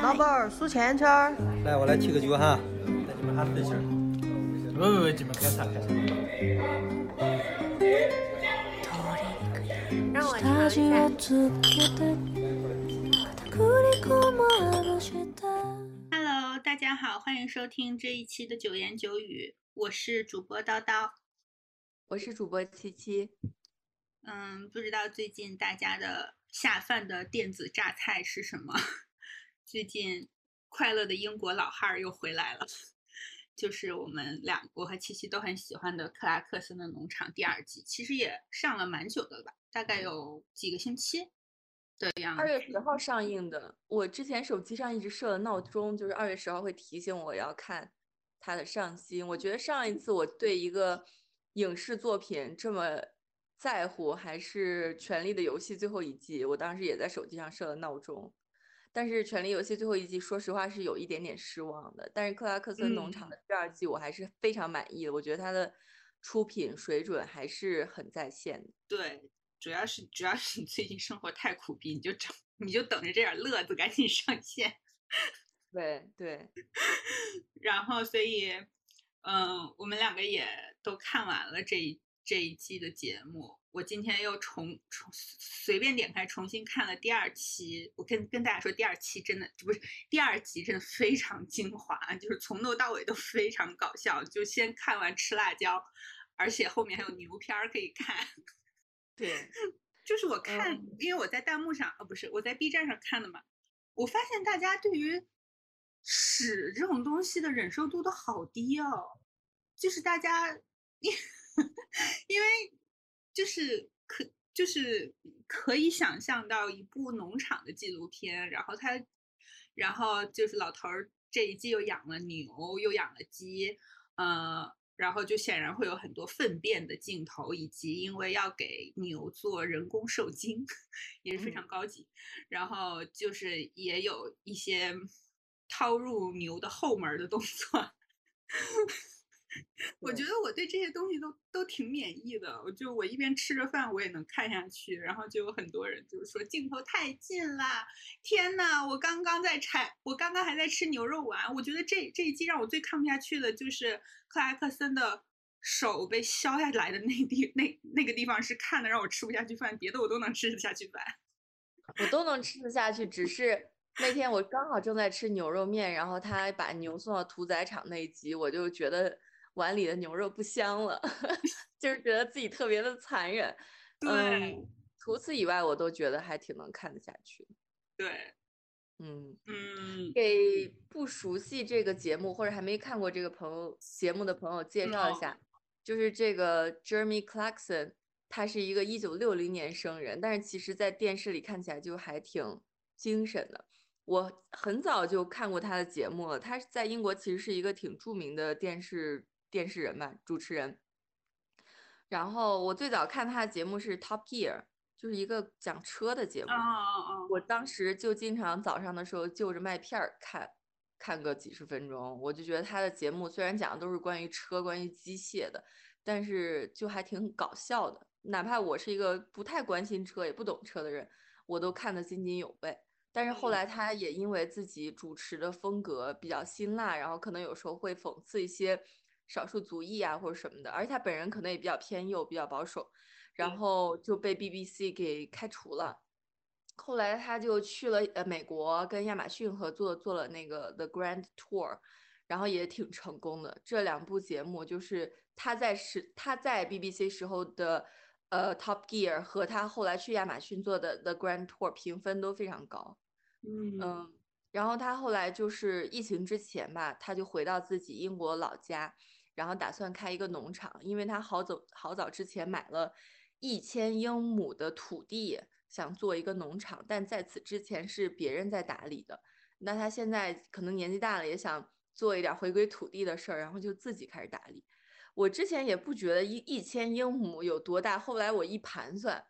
老板儿数钱钱儿。来，我来提个酒哈，带你们哈分心儿。喂喂喂，你们开啥开啥？让我尝一下。Hello，大家好，欢迎收听这一期的九言九语，我是主播叨叨，我是主播七七。嗯，不知道最近大家的下饭的电子榨菜是什么？最近快乐的英国老汉儿又回来了，就是我们俩，我和七七都很喜欢的《克拉克森的农场》第二季，其实也上了蛮久的了吧，大概有几个星期的样子。二月十号上映的，我之前手机上一直设了闹钟，就是二月十号会提醒我要看它的上新。我觉得上一次我对一个影视作品这么。在乎还是《权力的游戏》最后一季，我当时也在手机上设了闹钟。但是《权力游戏》最后一季，说实话是有一点点失望的。但是克拉克森农场的第二季，我还是非常满意的。我觉得它的出品水准还是很在线的。对，主要是主要是你最近生活太苦逼，你就整你就等着这点乐子赶紧上线。对 对。然后，所以，嗯，我们两个也都看完了这一。这一季的节目，我今天又重重随便点开重新看了第二期。我跟跟大家说，第二期真的不是第二集，真的非常精华，就是从头到尾都非常搞笑。就先看完吃辣椒，而且后面还有牛片儿可以看。对，就是我看，因为我在弹幕上，呃，不是我在 B 站上看的嘛，我发现大家对于屎这种东西的忍受度都好低哦，就是大家。因为就是可就是可以想象到一部农场的纪录片，然后他，然后就是老头儿这一季又养了牛，又养了鸡，呃，然后就显然会有很多粪便的镜头，以及因为要给牛做人工受精，也是非常高级，然后就是也有一些掏入牛的后门的动作。我觉得我对这些东西都都挺免疫的，我就我一边吃着饭，我也能看下去。然后就有很多人就是说镜头太近了，天呐，我刚刚在拆，我刚刚还在吃牛肉丸。我觉得这这一季让我最看不下去的就是克莱克森的手被削下来的那地那那个地方是看的让我吃不下去饭，别的我都能吃得下去饭，我都能吃得下去，只是。那天我刚好正在吃牛肉面，然后他把牛送到屠宰场那一集，我就觉得碗里的牛肉不香了，就是觉得自己特别的残忍。对，除此以外，我都觉得还挺能看得下去。对，嗯嗯，给不熟悉这个节目或者还没看过这个朋友节目的朋友介绍一下，就是这个 Jeremy Clarkson，他是一个一九六零年生人，但是其实在电视里看起来就还挺精神的。我很早就看过他的节目了，他在英国其实是一个挺著名的电视电视人吧，主持人。然后我最早看他的节目是 Top Gear，就是一个讲车的节目。我当时就经常早上的时候就着麦片儿看，看个几十分钟。我就觉得他的节目虽然讲的都是关于车、关于机械的，但是就还挺搞笑的。哪怕我是一个不太关心车也不懂车的人，我都看得津津有味。但是后来他也因为自己主持的风格比较辛辣，然后可能有时候会讽刺一些少数族裔啊或者什么的，而且他本人可能也比较偏右、比较保守，然后就被 BBC 给开除了。后来他就去了呃美国，跟亚马逊合作做了那个 The Grand Tour，然后也挺成功的。这两部节目就是他在时他在 BBC 时候的。呃，Top Gear 和他后来去亚马逊做的 The Grand Tour 评分都非常高，嗯，然后他后来就是疫情之前吧，他就回到自己英国老家，然后打算开一个农场，因为他好早好早之前买了一千英亩的土地，想做一个农场，但在此之前是别人在打理的，那他现在可能年纪大了，也想做一点回归土地的事儿，然后就自己开始打理。我之前也不觉得一一千英亩有多大，后来我一盘算，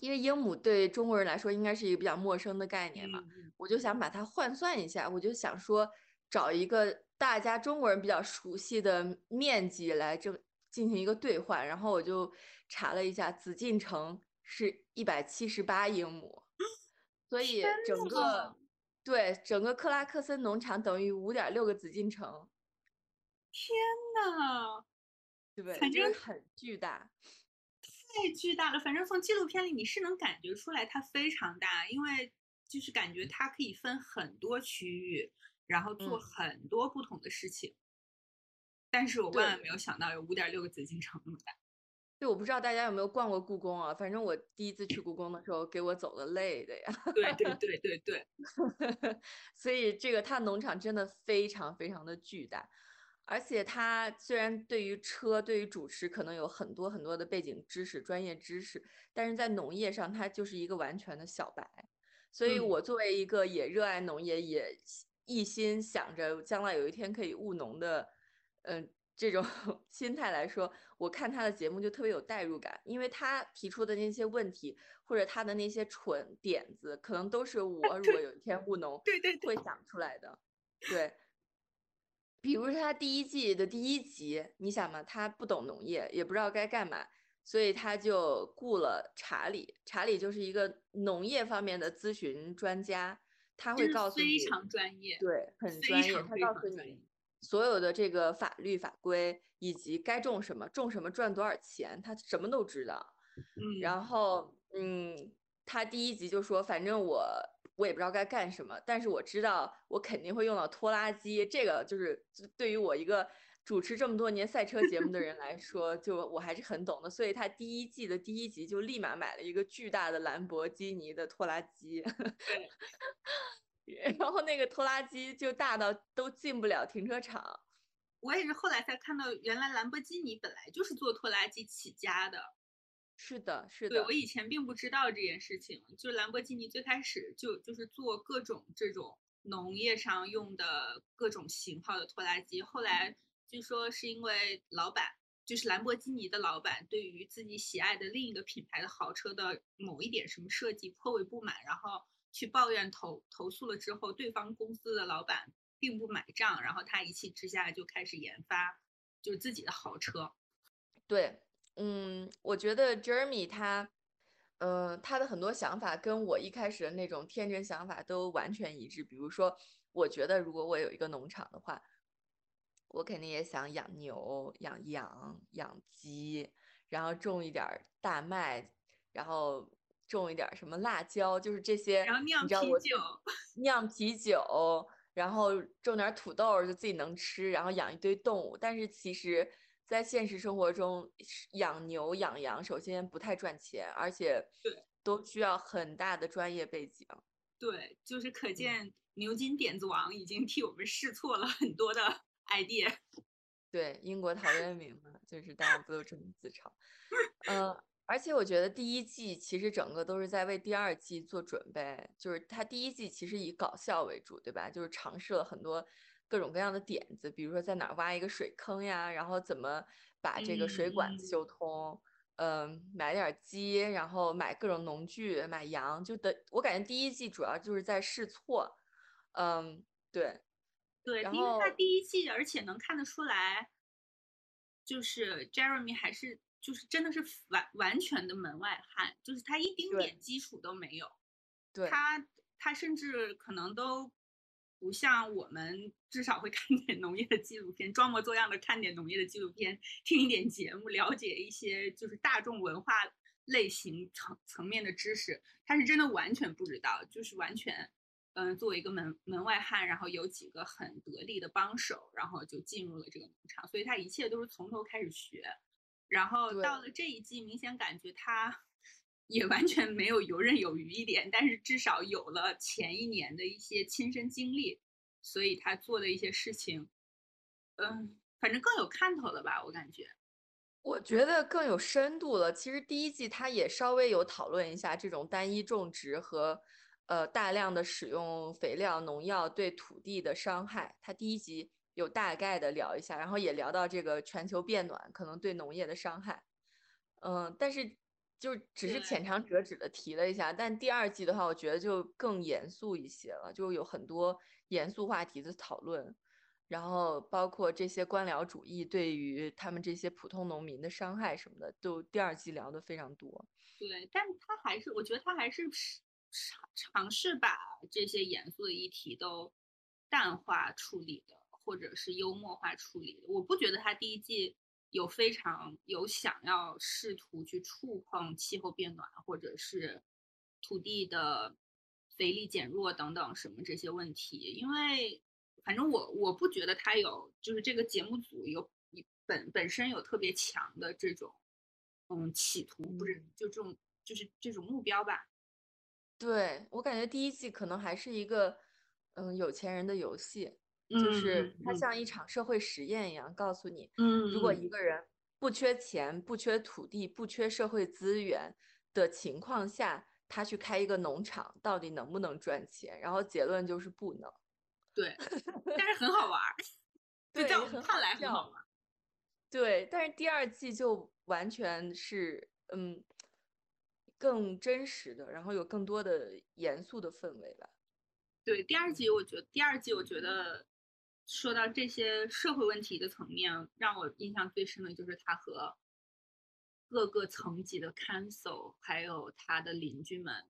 因为英亩对中国人来说应该是一个比较陌生的概念嘛，我就想把它换算一下，我就想说找一个大家中国人比较熟悉的面积来这进行一个兑换，然后我就查了一下，紫禁城是一百七十八英亩，所以整个对整个克拉克森农场等于五点六个紫禁城，天呐，对不对？反正很巨大。太巨大了！反正从纪录片里你是能感觉出来它非常大，因为就是感觉它可以分很多区域，然后做嗯很多不同的事情。但是我万万没有想到有五点六个紫禁城那么大。对，我不知道大家有没有逛过故宫啊？反正我第一次去故宫的时候，给我走的累的呀。对对对对对，所以这个它农场真的非常非常的巨大，而且它虽然对于车、对于主持可能有很多很多的背景知识、专业知识，但是在农业上它就是一个完全的小白。所以嗯我作为一个也热爱农业，也一心想着将来有一天可以务农的，嗯、这种 心态来说，我看他的节目就特别有代入感，因为他提出的那些问题或者他的那些蠢点子，可能都是 我如果有一天务农对对对会想出来的。对，比如说他第一季的第一集，你想嘛，他不懂农业，也不知道该干嘛，所以他就雇了查理。查理就是一个农业方面的咨询专家，他会告诉你非，常专业。对，很专业，他告诉你所有的这个法律法规以及该种什么，种什么赚多少钱，他什么都知道。嗯，然后，嗯，他第一集就说，反正我我也不知道该干什么，但是我知道我肯定会用到拖拉机，这个就是对于我一个主持这么多年赛车节目的人来说，就我还是很懂的。所以他第一季的第一集就立马买了一个巨大的兰博基尼的拖拉机，对然后那个拖拉机就大到都进不了停车场。我也是后来才看到，原来兰博基尼本来就是做拖拉机起家的。是的，是的对我，以前并不知道这件事情，就是兰博基尼最开始就就是做各种这种农业上用的各种型号的拖拉机，后来据说是因为老板就是兰博基尼的老板对于自己喜爱的另一个品牌的豪车的某一点什么设计颇为不满，然后去抱怨投投诉了之后，对方公司的老板并不买账，然后他一气之下就开始研发就是自己的豪车。对，嗯，我觉得 Jeremy 他，呃，他的很多想法跟我一开始的那种天真想法都完全一致。比如说，我觉得如果我有一个农场的话，我肯定也想养牛、养羊、养鸡，然后种一点儿大麦，然后种一点儿什么辣椒，就是这些。然后酿啤酒，酿啤酒，然后种点儿土豆就自己能吃，然后养一堆动物。但是其实，在现实生活中，养牛养羊首先不太赚钱，而且都需要很大的专业背景。对，就是可嗯见牛津点子王已经替我们试错了很多的 idea。对，英国陶渊明嘛，就是大家不都这么自嘲。呃，而且我觉得第一季其实整个都是在为第二季做准备，就是他第一季其实以搞笑为主，对吧？就是尝试了很多各种各样的点子，比如说在哪儿挖一个水坑呀，然后怎么把这个水管子嗯修通，嗯、买点儿鸡，然后买各种农具，买羊，就的，我感觉第一季主要就是在试错，嗯，对，对，因为他第一季，而且能看得出来，就是 Jeremy 还是就是真的是完完全的门外汉，就是他一丁点基础都没有。对，他他甚至可能都不像我们，至少会看点农业的纪录片，装模作样的看点农业的纪录片，听一点节目，了解一些就是大众文化类型层层面的知识。他是真的完全不知道，就是完全，嗯、作为一个门门外汉，然后有几个很得力的帮手，然后就进入了这个农场，所以他一切都是从头开始学。然后到了这一季，明显感觉他也完全没有游刃有余一点，但是至少有了前一年的一些亲身经历，所以他做的一些事情，嗯，反正更有看头了吧，我感觉。我觉得更有深度了。其实第一季他也稍微有讨论一下这种单一种植和呃大量的使用肥料、农药对土地的伤害。它第一集有大概的聊一下，然后也聊到这个全球变暖可能对农业的伤害。嗯，但是就只是浅尝辄止的提了一下。但第二季的话，我觉得就更严肃一些了，就有很多严肃话题的讨论。然后包括这些官僚主义对于他们这些普通农民的伤害什么的，都第二季聊的非常多。对，但他还是，我觉得他还是是尝尝试把这些严肃的议题都淡化处理的，或者是幽默化处理的。我不觉得他第一季有非常有想要试图去触碰气候变暖，或者是土地的肥力减弱等等什么这些问题，因为反正我我不觉得他有，就是这个节目组有本本身有特别强的这种嗯企图，不是就这种就是这种目标吧。对我感觉第一季可能还是一个嗯有钱人的游戏，就是它像一场社会实验一样，告诉你，嗯，如果一个人不缺钱、不缺土地、不缺社会资源的情况下，他去开一个农场，到底能不能赚钱？然后结论就是不能。对，但是很好玩儿，对，在我看来很好玩。对，但是第二季就完全是嗯。更真实的，然后有更多的严肃的氛围吧。对，第二季我觉得，第二季我觉得说到这些社会问题的层面，让我印象最深的就是他和各个层级的 council，还有他的邻居们，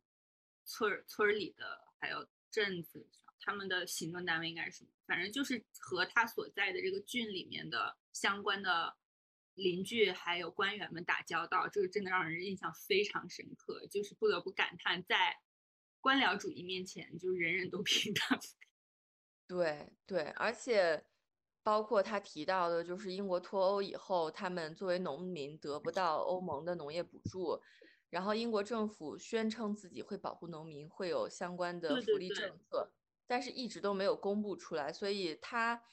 村村里的，还有镇子他们的行政单位应该是什么？反正就是和他所在的这个郡里面的相关的。邻居还有官员们打交道，这个真的让人印象非常深刻。就是不得不感叹，在官僚主义面前，就是人人都 平等。对对，而且包括他提到的，就是英国脱欧以后，他们作为农民得不到欧盟的农业补助，然后英国政府宣称自己会保护农民，会有相关的福利政策，但是一直都没有公布出来，所以他。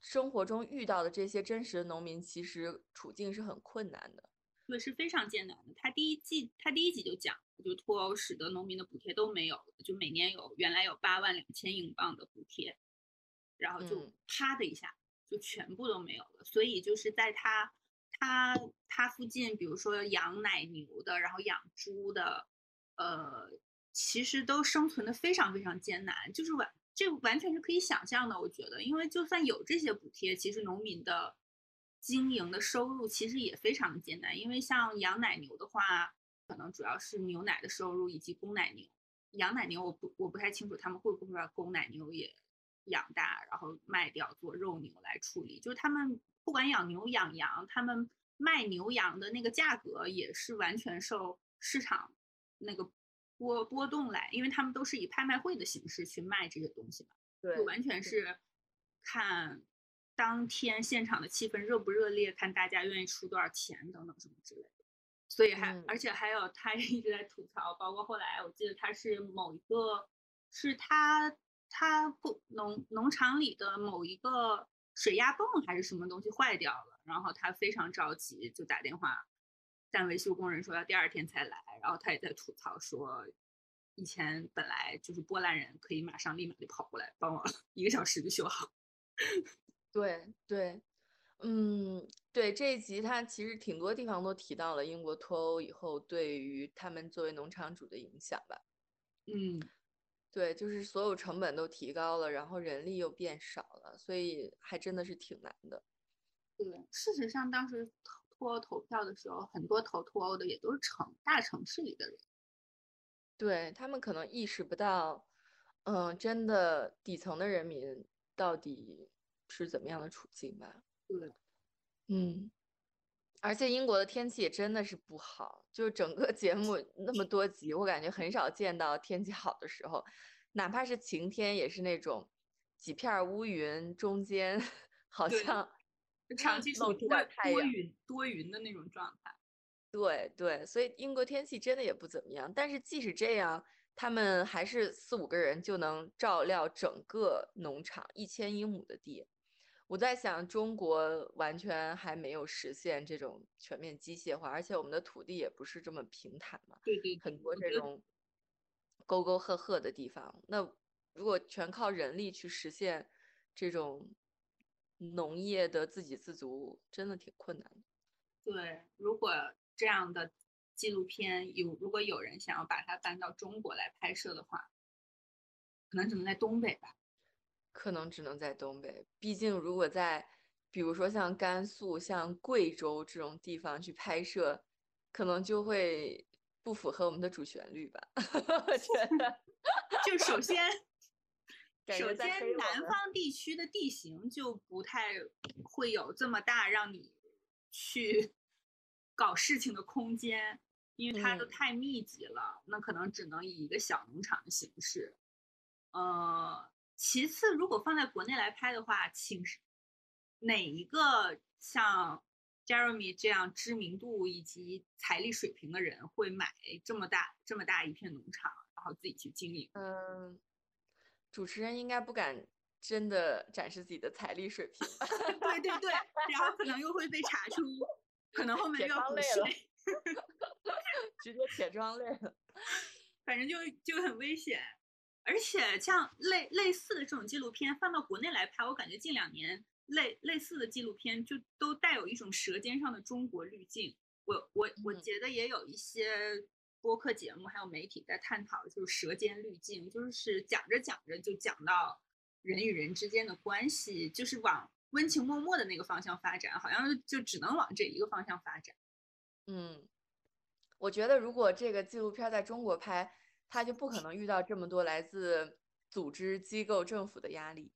生活中遇到的这些真实的农民，其实处境是很困难的，对，是非常艰难的。他第一季，他第一集就讲，就脱欧使得农民的补贴都没有了，就每年有原来有八万两千英镑的补贴，然后就啪的一下就全部都没有了。所以就是在他他他附近，比如说养奶牛的，然后养猪的，呃，其实都生存的非常非常艰难，就是完。这完全是可以想象的，我觉得，因为就算有这些补贴，其实农民的经营的收入其实也非常的艰难。因为像养奶牛的话，可能主要是牛奶的收入以及公奶牛。养奶牛我不我不太清楚他们会不会把公奶牛也养大，然后卖掉做肉牛来处理。就是他们不管养牛养羊，他们卖牛羊的那个价格也是完全受市场那个。波波动来，因为他们都是以拍卖会的形式去卖这些东西嘛，对，完全是看当天现场的气氛热不热烈，看大家愿意出多少钱等等什么之类的。所以还而且还有他一直在吐槽，包括后来我记得他是某一个是他他不农农场里的某一个水压泵还是什么东西坏掉了，然后他非常着急，就打电话。但维修工人说要第二天才来，然后他也在吐槽说，以前本来就是波兰人可以马上立马就跑过来帮我一个小时就修好。对对，嗯，对这一集他其实挺多地方都提到了英国脱欧以后对于他们作为农场主的影响吧。嗯，对，就是所有成本都提高了，然后人力又变少了，所以还真的是挺难的。对，事实上当时。脱欧投票的时候，很多投脱欧的也都是城大城市里的人，对他们可能意识不到，嗯，真的底层的人民到底是怎么样的处境吧？对，嗯，而且英国的天气也真的是不好，就整个节目那么多集，我感觉很少见到天气好的时候，哪怕是晴天，也是那种几片乌云中间 好像。长期露出点太阳，多云多云的那种状态。对对，所以英国天气真的也不怎么样。但是即使这样，他们还是四五个人就能照料整个农场一千英亩的地。我在想，中国完全还没有实现这种全面机械化，而且我们的土地也不是这么平坦嘛。对对，很多这种沟沟壑壑的地方。那如果全靠人力去实现这种。农业的自给自足真的挺困难的。对，如果这样的纪录片有，如果有人想要把它搬到中国来拍摄的话，可能只能在东北吧。可能只能在东北，毕竟如果在，比如说像甘肃、像贵州这种地方去拍摄，可能就会不符合我们的主旋律吧？我觉得，就首先，感首先南方地区的地形就不太会有这么大让你去 搞事情的空间，因为它都嗯太密集了，那可能只能以一个小农场的形式。呃，其次，如果放在国内来拍的话，请是哪一个像 Jeremy 这样知名度以及财力水平的人会买这么大这么大一片农场，然后自己去经营？嗯，主持人应该不敢真的展示自己的财力水平吧？对对对，然后可能又会被查出，可能后面 要补税，直接铁窗泪了。反正就就很危险。而且像类类似的这种纪录片放到国内来拍，我感觉近两年类类似的纪录片就都带有一种舌尖上的中国滤镜。我我我嗯觉得也有一些播客节目还有媒体在探讨，就是舌尖滤镜，就是讲着讲着就讲到人与人之间的关系，就是往温情脉脉的那个方向发展，好像就只能往这一个方向发展。嗯，我觉得如果这个纪录片在中国拍，他就不可能遇到这么多来自组织、机构、政府的压力，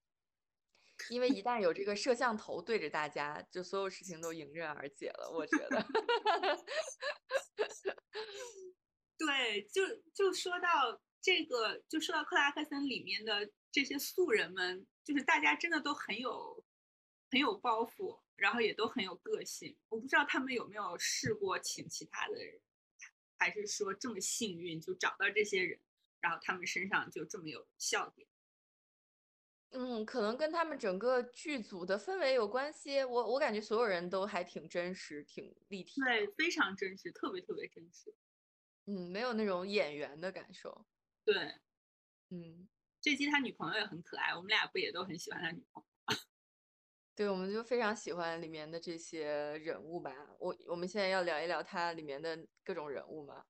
因为一旦有这个摄像头对着大家，就所有事情都迎刃而解了。我觉得，对，就就说到这个，就说到克拉克森里面的这些素人们，就是大家真的都很有很有包袱，然后也都很有个性。我不知道他们有没有试过请其他的人，还是说这么幸运就找到这些人，然后他们身上就这么有笑点。嗯，可能跟他们整个剧组的氛围有关系。我我感觉所有人都还挺真实、挺立体，对，非常真实，特别特别真实。嗯，没有那种演员的感受。对，嗯，这季他女朋友也很可爱，我们俩不也都很喜欢他女朋友？对，我们就非常喜欢里面的这些人物吧。我我们现在要聊一聊它里面的各种人物嘛。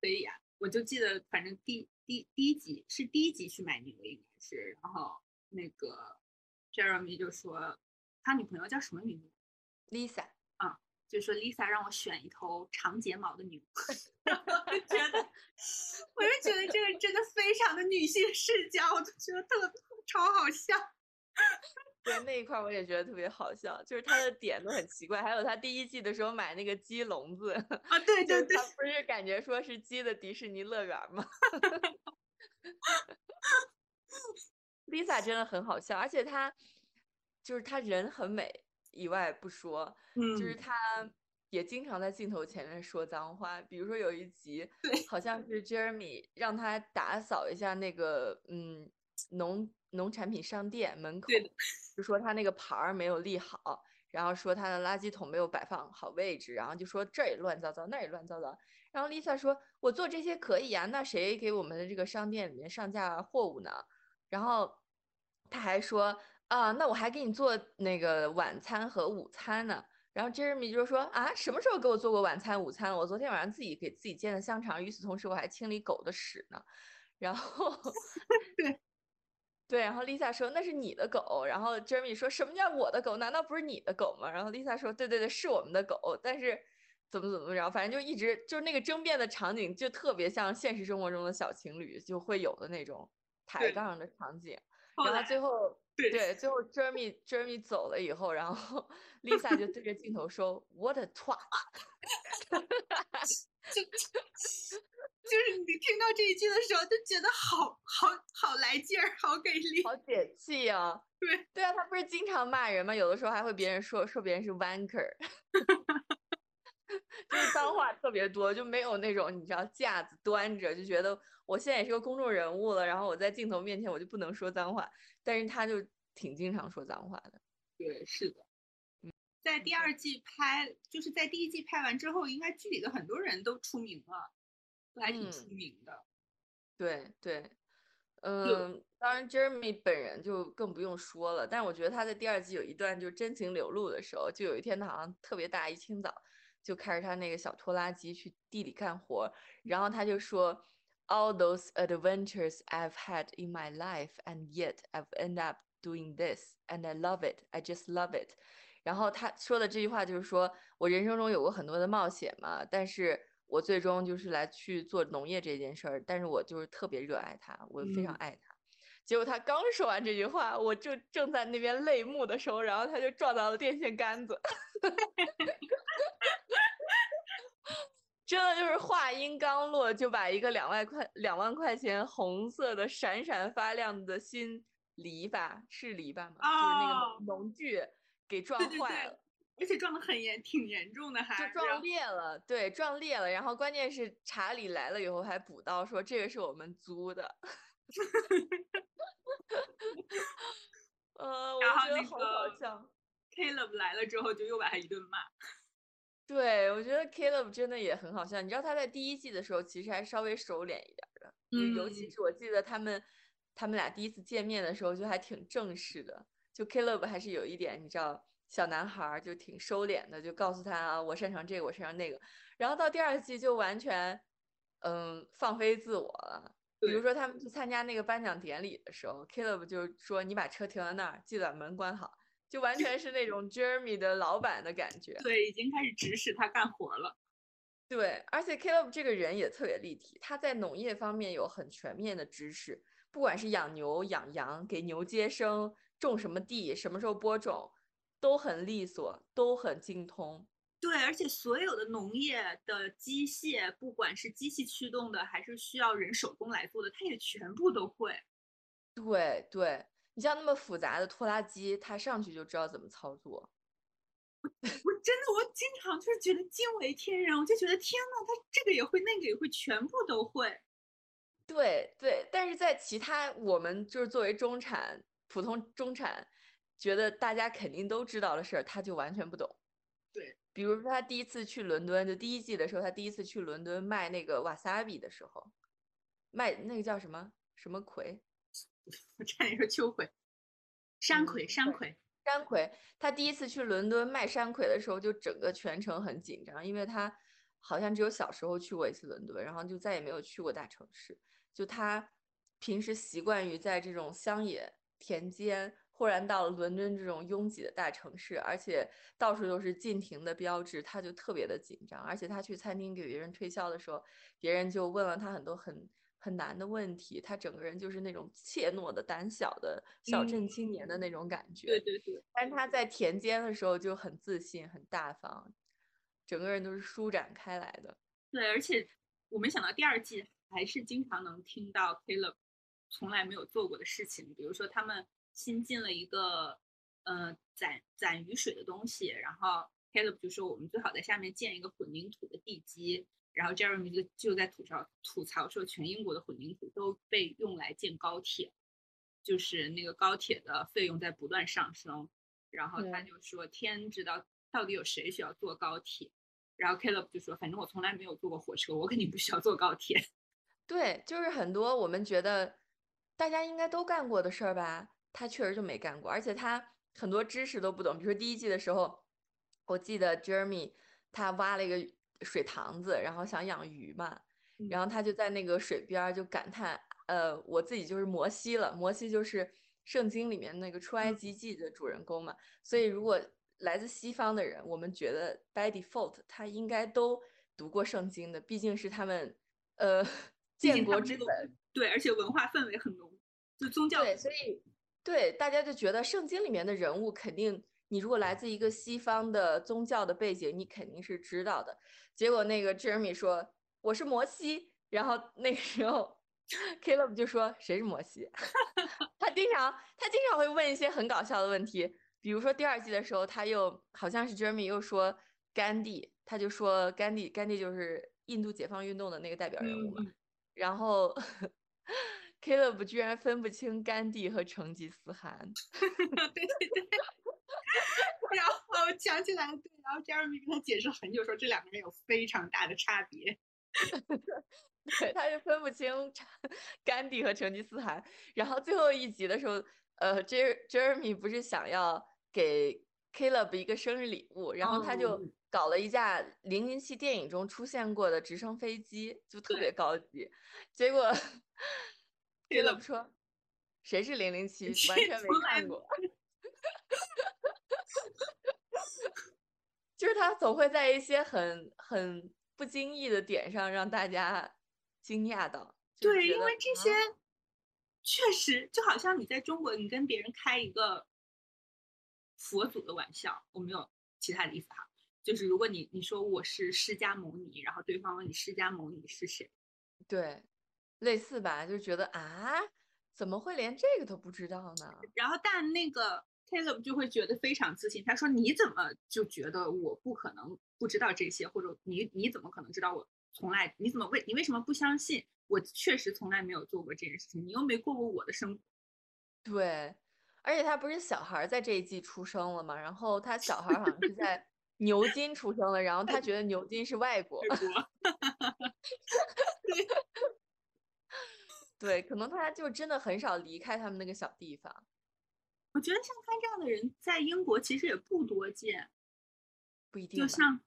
可以呀、我就记得，反正第第第一集是第一集去买牛，应该是，然后那个 Jeremy 就说他女朋友叫什么名字？Lisa，就说 Lisa 让我选一头长睫毛的牛，我就觉得，我就觉得这个真的非常的女性视角，我就觉得特超好笑。对那一块我也觉得特别好笑，就是他的点都很奇怪。还有他第一季的时候买那个鸡笼子，啊，对对对他，不是感觉说是鸡的迪士尼乐园吗？Lisa 真的很好笑，而且她就是她人很美以外不说，就是他，也经常在镜头前面说脏话。比如说有一集 对，好像是 Jeremy 让他打扫一下那个嗯农农产品商店门口，就说他那个牌儿没有立好，然后说他的垃圾桶没有摆放好位置，然后就说这儿也乱糟糟，那儿也乱糟糟。然后 Lisa 说：“我做这些可以啊，那谁给我们的这个商店里面上架货物呢？”然后他还说：“啊，那我还给你做那个晚餐和午餐呢。”然后 Jeremy 就说：“啊，什么时候给我做过晚餐、午餐？我昨天晚上自己给自己煎的香肠，与此同时我还清理狗的屎呢。”然后 对 对，然后 Lisa 说那是你的狗，然后 Jeremy 说什么叫我的狗？难道不是你的狗吗？然后 Lisa 说对对对，是我们的狗，但是怎么怎么着，反正就一直就是那个争辩的场景，就特别像现实生活中的小情侣就会有的那种抬杠的场景。然后最后对对，最后 Jeremy Jeremy 走了以后，然后 Lisa 就对着镜头说 What a twat！就就是你听到这一句的时候，就觉得好好好来劲儿，好给力。好解气啊！对对啊，他不是经常骂人吗？有的时候还会别人说说别人是 wanker，就是脏话特别多，就没有那种你知道架子端着，就觉得我现在也是个公众人物了，然后我在镜头面前我就不能说脏话，但是他就挺经常说脏话的。对，是的。在第二季拍，就是在第一季拍完之后，应该剧里的很多人都出名了，都还挺嗯出名的。对对，嗯，当然 Jeremy 本人就更不用说了，但是我觉得他在第二季有一段就真情流露的时候，就有一天他好像特别大一清早就开着他那个小拖拉机去地里干活，然后他就说 All those adventures I've had in my life, and yet I've ended up doing this, and I love it. I just love it. 然后他说的这句话就是说我人生中有过很多的冒险嘛，但是我最终就是来去做农业这件事儿，但是我就是特别热爱它，我非常嗯爱它。结果他刚说完这句话，我就正在那边泪目的时候，然后他就撞到了电线杆子，真的就是话音刚落，就把一个两万块两万块钱红色的闪闪发亮的新篱笆是篱笆吗？就是那个哦农农具给撞坏了。对，而且撞的很严，挺严重的还，就撞裂了，对，撞裂了。然后关键是查理来了以后还补刀说这个是我们租的。呃，我然后那觉得好好个笑。Caleb 来了之后就又把他一顿骂。对，我觉得 Caleb 真的也很好笑。你知道他在第一季的时候其实还稍微收敛一点的，就尤其嗯是我记得他们他们俩第一次见面的时候就还挺正式的，就 Caleb 还是有一点你知道小男孩就挺收敛的，就告诉他啊我擅长这个，我擅长那个。然后到第二季就完全嗯放飞自我了。比如说他们去参加那个颁奖典礼的时候，Caleb 就说你把车停在那儿，记得把门关好，就完全是那种 Jeremy 的老板的感觉。对，已经开始指使他干活了。对，而且 Caleb 这个人也特别立体，他在农业方面有很全面的知识，不管是养牛、养羊、给牛接生、种什么地、什么时候播种，都很利索，都很精通。对，而且所有的农业的机械，不管是机器驱动的，还是需要人手工来做的，他也全部都会。对对，你像那么复杂的拖拉机，他上去就知道怎么操作。我真的，我经常就是觉得惊为天人，我就觉得天呐，他这个也会，那个也会，全部都会。对对，但是在其他我们就是作为中产、普通中产，觉得大家肯定都知道的事儿，他就完全不懂。对，比如说他第一次去伦敦，就第一季的时候，他第一次去伦敦卖那个瓦萨比的时候，卖那个叫什么什么葵，我差点说秋葵，山葵，嗯山葵。山葵。他第一次去伦敦卖山葵的时候，就整个全程很紧张，因为他好像只有小时候去过一次伦敦，然后就再也没有去过大城市。就他平时习惯于在这种乡野田间，忽然到了伦敦这种拥挤的大城市，而且到处都是禁停的标志，他就特别的紧张。而且他去餐厅给别人推销的时候，别人就问了他很多很很难的问题，他整个人就是那种怯懦的、胆小的小镇青年的那种感觉。对对对，但是他在田间的时候就很自信、很大方，整个人都是舒展开来的。对，而且我没想到第二季还是经常能听到 Caleb 从来没有做过的事情，比如说他们新进了一个呃攒攒雨水的东西，然后 Caleb 就说我们最好在下面建一个混凝土的地基，然后 Jeremy 就就在吐槽吐槽说全英国的混凝土都被用来建高铁，就是那个高铁的费用在不断上升，然后他就说天知道到底有谁需要坐高铁。然后 Caleb 就说：“反正我从来没有坐过火车，我肯定不需要坐高铁。对，就是很多我们觉得大家应该都干过的事儿吧，他确实就没干过，而且他很多知识都不懂。比如说第一季的时候，我记得 Jeremy 他挖了一个水塘子，然后想养鱼嘛，然后他就在那个水边儿就感叹，呃，我自己就是摩西了，摩西就是圣经里面那个出埃嗯。及记的主人公嘛，所以如果来自西方的人，我们觉得 by default 他应该都读过圣经的，毕竟是他们呃建国之本，对，而且文化氛围很浓，就宗教对，所以对大家就觉得圣经里面的人物肯定，你如果来自一个西方的宗教的背景，你肯定是知道的。结果那个 Jeremy 说我是摩西，然后那个时候 Caleb 就说谁是摩西？他经常他经常会问一些很搞笑的问题，比如说第二季的时候，他又好像是 Jeremy 又说甘地，他就说甘地，甘地就是印度解放运动的那个代表人物嘛。嗯然后 Caleb 居然分不清甘地和成吉思汗，对对对。然后我想起来了，对，然后 Jeremy 跟他解释很久，说这两个人有非常大的差别。对，他就分不清成甘地和成吉思汗。然后最后一集的时候，呃，Jer Jeremy 不是想要给 Caleb 一个生日礼物，然后他就哦搞了一架零零七电影中出现过的直升飞机，就特别高级。结果 Caleb 说：“谁是零零七？完全没看过。” 就是他总会在一些很很不经意的点上让大家惊讶到。对，因为这啊些确实就好像你在中国，你跟别人开一个佛祖的玩笑，我没有其他的意思哈。就是如果你你说我是释迦牟尼，然后对方问你释迦牟尼是谁，对，类似吧，就觉得啊，怎么会连这个都不知道呢？然后但那个 Caleb 就会觉得非常自信，他说你怎么就觉得我不可能不知道这些，或者你你怎么可能知道我从来你怎么为你为什么不相信我确实从来没有做过这件事情，你又没过过我的生活。对，而且他不是小孩儿在这一季出生了嘛，然后他小孩儿好像是 在牛津出生的，然后他觉得牛津是，外国 对，可能他就真的很少离开他们那个小地方。我觉得像他这样的人在英国其实也不多见，不一定就像，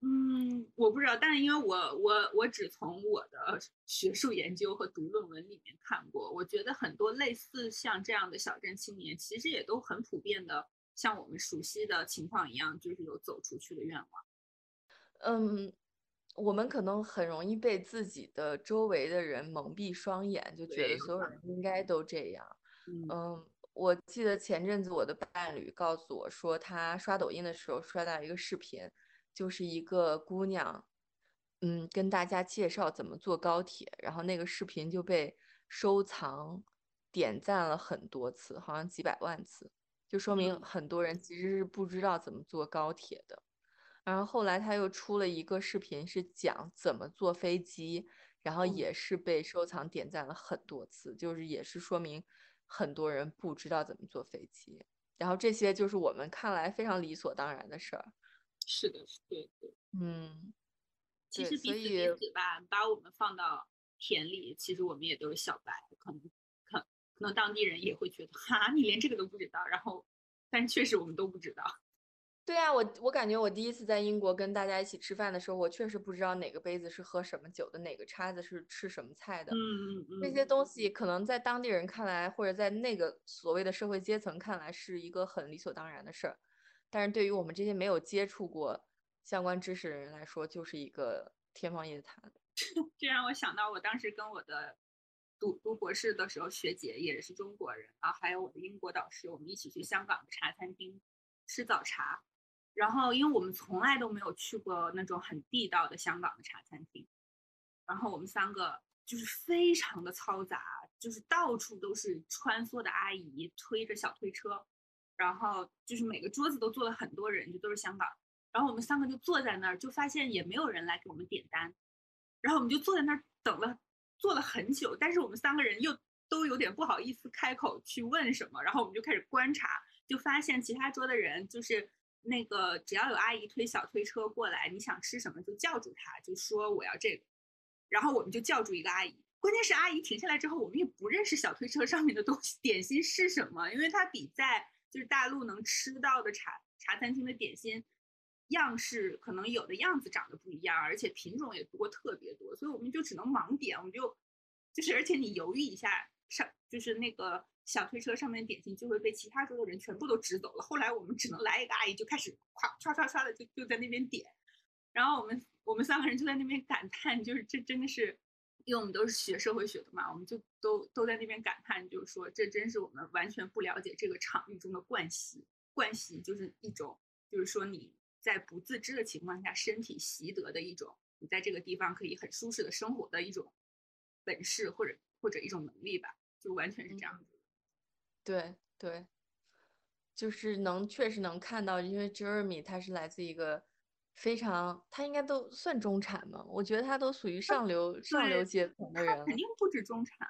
嗯，我不知道，但是因为我我我只从我的学术研究和读论文里面看过，我觉得很多类似像这样的小镇青年，其实也都很普遍的，像我们熟悉的情况一样，就是有走出去的愿望。嗯，我们可能很容易被自己的周围的人蒙蔽双眼，就觉得所有人应该都这样。嗯嗯，我记得前阵子我的伴侣告诉我说，他刷抖音的时候刷到一个视频，就是一个姑娘，嗯，跟大家介绍怎么坐高铁，然后那个视频就被收藏、点赞了很多次，好像几百万次，就说明嗯很多人其实是不知道怎么坐高铁的。然后后来他又出了一个视频，是讲怎么坐飞机，然后嗯也是被收藏点赞了很多次，就是也是说明很多人不知道怎么坐飞机。然后这些就是我们看来非常理所当然的事儿。是的，是对对。嗯，其实彼此彼以此吧，把我们放到田里，其实我们也都是小白，可能可可能当地人也会觉得，哈，你连这个都不知道，然后，但是确实我们都不知道。对啊，我我感觉我第一次在英国跟大家一起吃饭的时候，我确实不知道哪个杯子是喝什么酒的，哪个叉子是吃什么菜的。嗯嗯嗯这些东西可能在当地人看来，或者在那个所谓的社会阶层看来，是一个很理所当然的事儿，但是对于我们这些没有接触过相关知识的人来说，就是一个天方夜谭。这让我想到我当时跟我的读读博士的时候，学姐也是中国人啊，还有我的英国导师，我们一起去香港的茶餐厅吃早茶。然后，因为我们从来都没有去过那种很地道的香港的茶餐厅，然后我们三个就是非常的嘈杂，就是到处都是穿梭的阿姨推着小推车，然后就是每个桌子都坐了很多人，就都是香港。然后我们三个就坐在那儿，就发现也没有人来给我们点单，然后我们就坐在那儿等了，坐了很久，但是我们三个人又都有点不好意思开口去问什么，然后我们就开始观察，就发现其他桌的人就是那个只要有阿姨推小推车过来，你想吃什么就叫住她，就说我要这个，然后我们就叫住一个阿姨。关键是阿姨停下来之后，我们也不认识小推车上面的东西点心是什么，因为它比在就是大陆能吃到的茶茶餐厅的点心样式可能有的样子长得不一样，而且品种也多特别多，所以我们就只能盲点，我们就就是而且你犹豫一下上就是那个小推车上面的点心就会被其他桌的人全部都支走了。后来我们只能来一个阿姨就开始咵唰唰唰的就就在那边点，然后我们我们三个人就在那边感叹，就是这真的是。因为我们都是学社会学的嘛，我们就都都在那边感叹，就是说这真是我们完全不了解这个场域中的惯习。惯习就是一种，就是说你在不自知的情况下，身体习得的一种，你在这个地方可以很舒适的生活的一种本事或者或者一种能力吧，就完全是这样子。对对，就是能确实能看到，因为 Jeremy 他是来自一个非常，他应该都算中产嘛，我觉得他都属于上流上流阶层的人肯。定不止中产，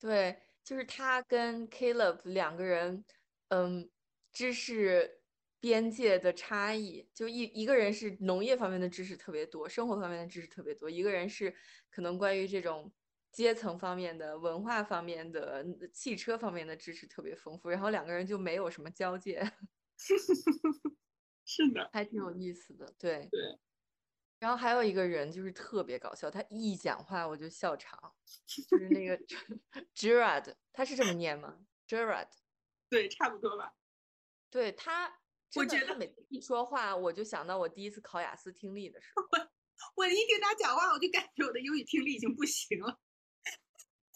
对，就是他跟 Caleb 两个人，嗯，知识边界的差异，就一一个人是农业方面的知识特别多，生活方面的知识特别多，一个人是可能关于这种阶层方面的、文化方面的、嗯汽车方面的知识特别丰富，然后两个人就没有什么交界，是的，还挺有意思的。对，对。然后还有一个人就是特别搞笑，他一讲话我就笑场，就是那个 Gerard，他是这么念吗？Gerard。对，差不多吧。对他，我觉得他每次一说话，我就想到我第一次考雅思听力的时候，我一听他讲话，我就感觉我的英语听力已经不行了。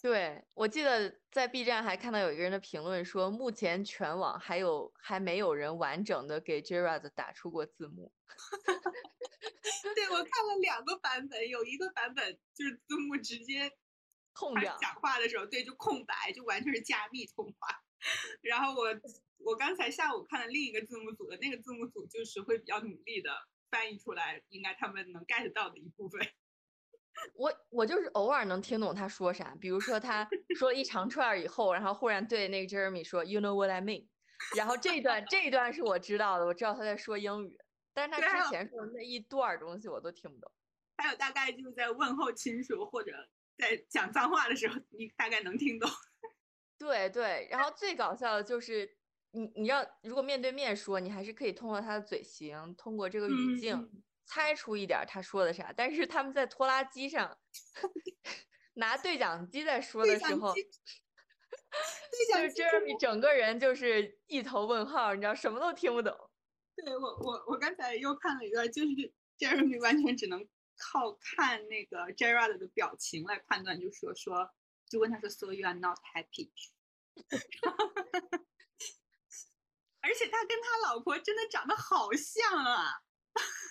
对，我记得在 B 站还看到有一个人的评论说，目前全网还有还没有人完整的给 Gerard 打出过字幕。对我看了两个版本，有一个版本就是字幕直接他空掉。讲话的时候，对，就空白，就完全是加密通话。然后我 我刚才下午看了另一个字幕组的，那个字幕组就是会比较努力的翻译出来，应该他们能 get 到的一部分。我我就是偶尔能听懂他说啥，比如说他 说了一长串儿以后，然后忽然对那个 Jeremy 说 “You know what I mean”，然后这一段这一段是我知道的，我知道他在说英语，但是他之前说的那一段儿东西我都听不懂。还有大概就是在问候亲属或者在讲脏话的时候，你大概能听懂。对对，然后最搞笑的就是你你要如果面对面说，你还是可以通过他的嘴型，通过这个语境。嗯猜出一点儿他说的啥，但是他们在拖拉机上 拿对讲机在说的时候，对讲机就是 Jeremy 整个人就是一头问号，你知道什么都听不懂。对我我我刚才又看了一个，就是 Jeremy 完全只能靠看那个 Gerard 的表情来判断，就说说就问他说 So you are not happy？而且他跟他老婆真的长得好像啊！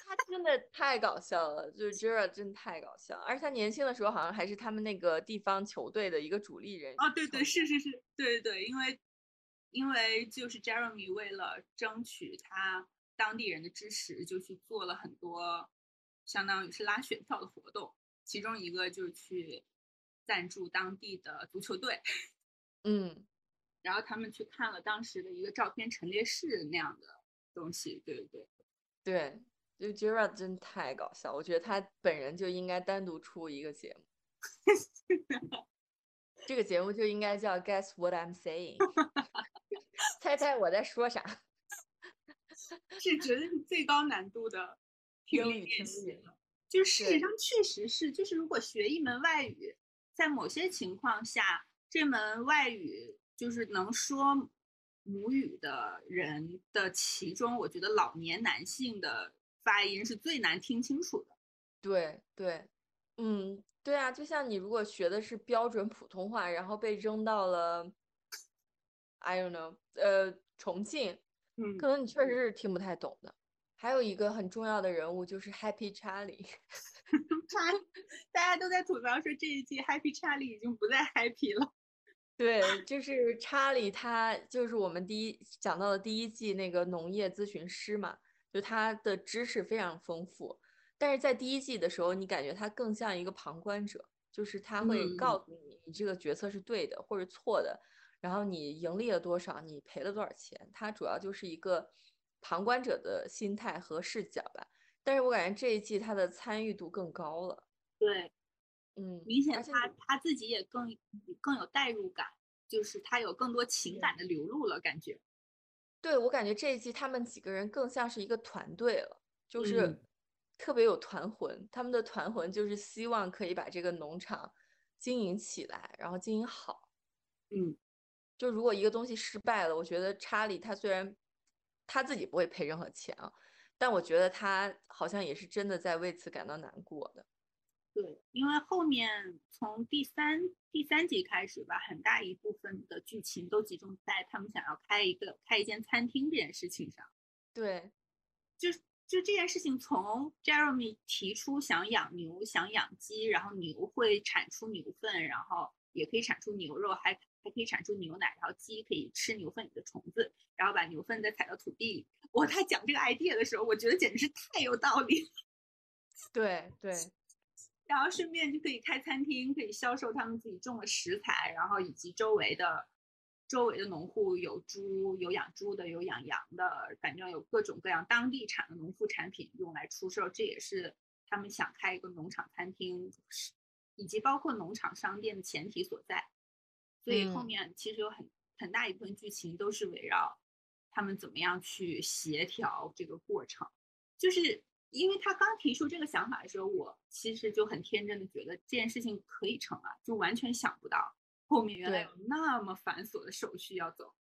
他真的太搞笑了，就是 Gerard 真太搞笑，而且他年轻的时候好像还是他们那个地方球队的一个主力人啊，对对，是是是，对对对，因为因为就是 Jeremy 为了争取他当地人的支持，就去做了很多相当于是拉选票的活动，其中一个就是去赞助当地的足球队，嗯，然后他们去看了当时的一个照片陈列室那样的东西，对对对。对，就 Gerard 真太搞笑，我觉得他本人就应该单独出一个节目，这个节目就应该叫 Guess What I'm Saying，猜猜我在说啥。是绝对是最高难度的听力练习了。就事实对上确实是，就是如果学一门外语，在某些情况下，这门外语就是能说母语的人的其中，我觉得老年男性的发音是最难听清楚的。对对，嗯，对啊，就像你如果学的是标准普通话，然后被扔到了，I don't know，呃，重庆，嗯可能你确实是听不太懂的。还有一个很重要的人物就是 Happy Charlie，查大家都在吐槽说这一季 Happy Charlie 已经不再 happy 了。对，就是查理，他就是我们第一讲到的第一季那个农业咨询师嘛，就他的知识非常丰富，但是在第一季的时候，你感觉他更像一个旁观者，就是他会嗯。告诉你你这个决策是对的或者错的，然后你盈利了多少，你赔了多少钱，他主要就是一个旁观者的心态和视角吧。但是我感觉这一季他的参与度更高了，对，嗯，明显他他自己也更更有代入感，就是他有更多情感的流露了，感觉。对，我感觉这一季他们几个人更像是一个团队了，就是嗯特别有团魂。他们的团魂就是希望可以把这个农场经营起来，然后经营好。嗯，就如果一个东西失败了，我觉得查理他虽然他自己不会赔任何钱啊，但我觉得他好像也是真的在为此感到难过的。对，因为后面从第三第三集开始吧，很大一部分的剧情都集中在他们想要开一个开一间餐厅这件事情上。对，就就这件事情，从 Jeremy 提出想养牛、想养鸡，然后牛会产出牛粪，然后也可以产出牛肉，还还可以产出牛奶，然后鸡可以吃牛粪里的虫子，然后把牛粪再踩到土地里。我，他讲这个 idea 的时候，我觉得简直是太有道理了。对，对，然后顺便就可以开餐厅，可以销售他们自己种的食材，然后以及周围的周围的农户有猪，有养猪的，有养羊的，反正有各种各样当地产的农副产品用来出售，这也是他们想开一个农场餐厅，是以及包括农场商店的前提所在。所以后嗯面其实有很很大一部分剧情都是围绕他们怎么样去协调这个过程。就是因为他刚提出这个想法的时候，我其实就很天真的觉得这件事情可以成啊，就完全想不到后面原来有那么繁琐的手续要走。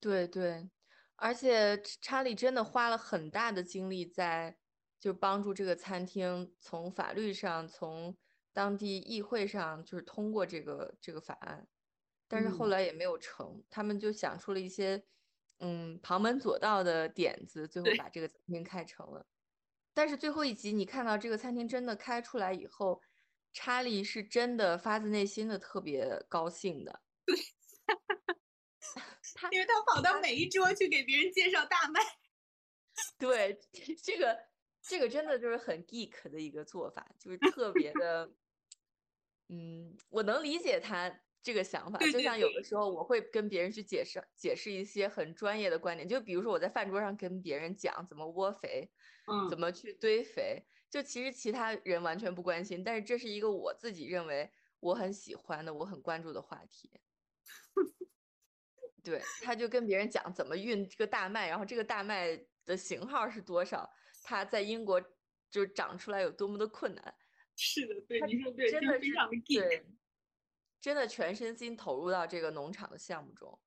对对，而且查理真的花了很大的精力在就帮助这个餐厅从法律上、从当地议会上就是通过这个这个法案，但是后嗯来也没有成，他们就想出了一些嗯旁门左道的点子，最后把这个餐厅开成了。但是最后一集你看到这个餐厅真的开出来以后，查理是真的发自内心的特别高兴的。对 他因为他跑到每一桌去给别人介绍大麦。对，这个这个真的就是很 geek 的一个做法，就是特别的，嗯，我能理解他这个想法。就像有的时候我会跟别人去解释解释一些很专业的观点，就比如说我在饭桌上跟别人讲怎么窝肥，嗯怎么去堆肥，就其实其他人完全不关心，但是这是一个我自己认为我很喜欢的、我很关注的话题。对，他就跟别人讲怎么运这个大麦，然后这个大麦的型号是多少，它在英国就长出来有多么的困难，是的，对，他你说对，真的是。对，真的全身心投入到这个农场的项目中。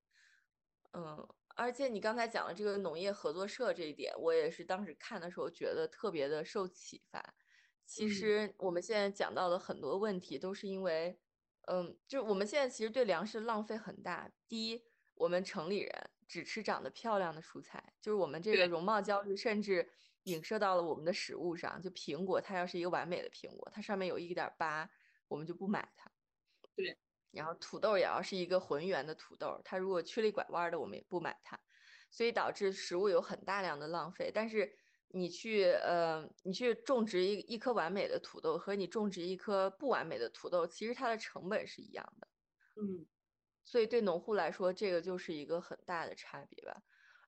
嗯，而且你刚才讲的这个农业合作社这一点，我也是当时看的时候觉得特别的受启发。其嗯实我们现在讲到的很多问题，都是因为，嗯，就是我们现在其实对粮食浪费很大。第一，我们城里人只吃长得漂亮的蔬菜，就是我们这个容貌焦虑，甚至影射到了我们的食物上。就苹果，它要是一个完美的苹果，它上面有一点儿疤，我们就不买它。对。然后土豆也要是一个浑圆的土豆，它如果曲里拐弯儿的，我们也不买它。所以导致食物有很大量的浪费。但是你去呃，你去种植一一颗完美的土豆和你种植一颗不完美的土豆，其实它的成本是一样的。嗯所以对农户来说，这个就是一个很大的差别吧。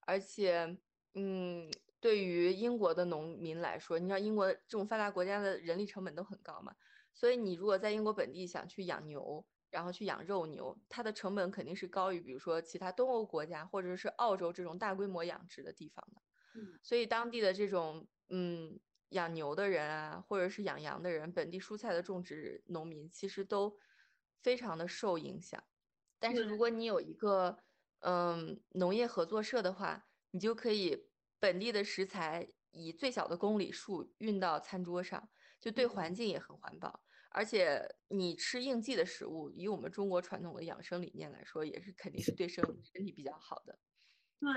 而且，嗯，对于英国的农民来说，你知道英国这种发达国家的人力成本都很高嘛，所以你如果在英国本地想去养牛，然后去养肉牛，它的成本肯定是高于比如说其他东欧国家或者是澳洲这种大规模养殖的地方的。嗯所以当地的这种嗯养牛的人啊，或者是养羊的人，本地蔬菜的种植农民，其实都非常的受影响。但是如果你有一个嗯农业合作社的话，你就可以本地的食材以最小的公里数运到餐桌上，就对环境也很环保。而且你吃应季的食物，以我们中国传统的养生理念来说，也是肯定是对身身体比较好的。对，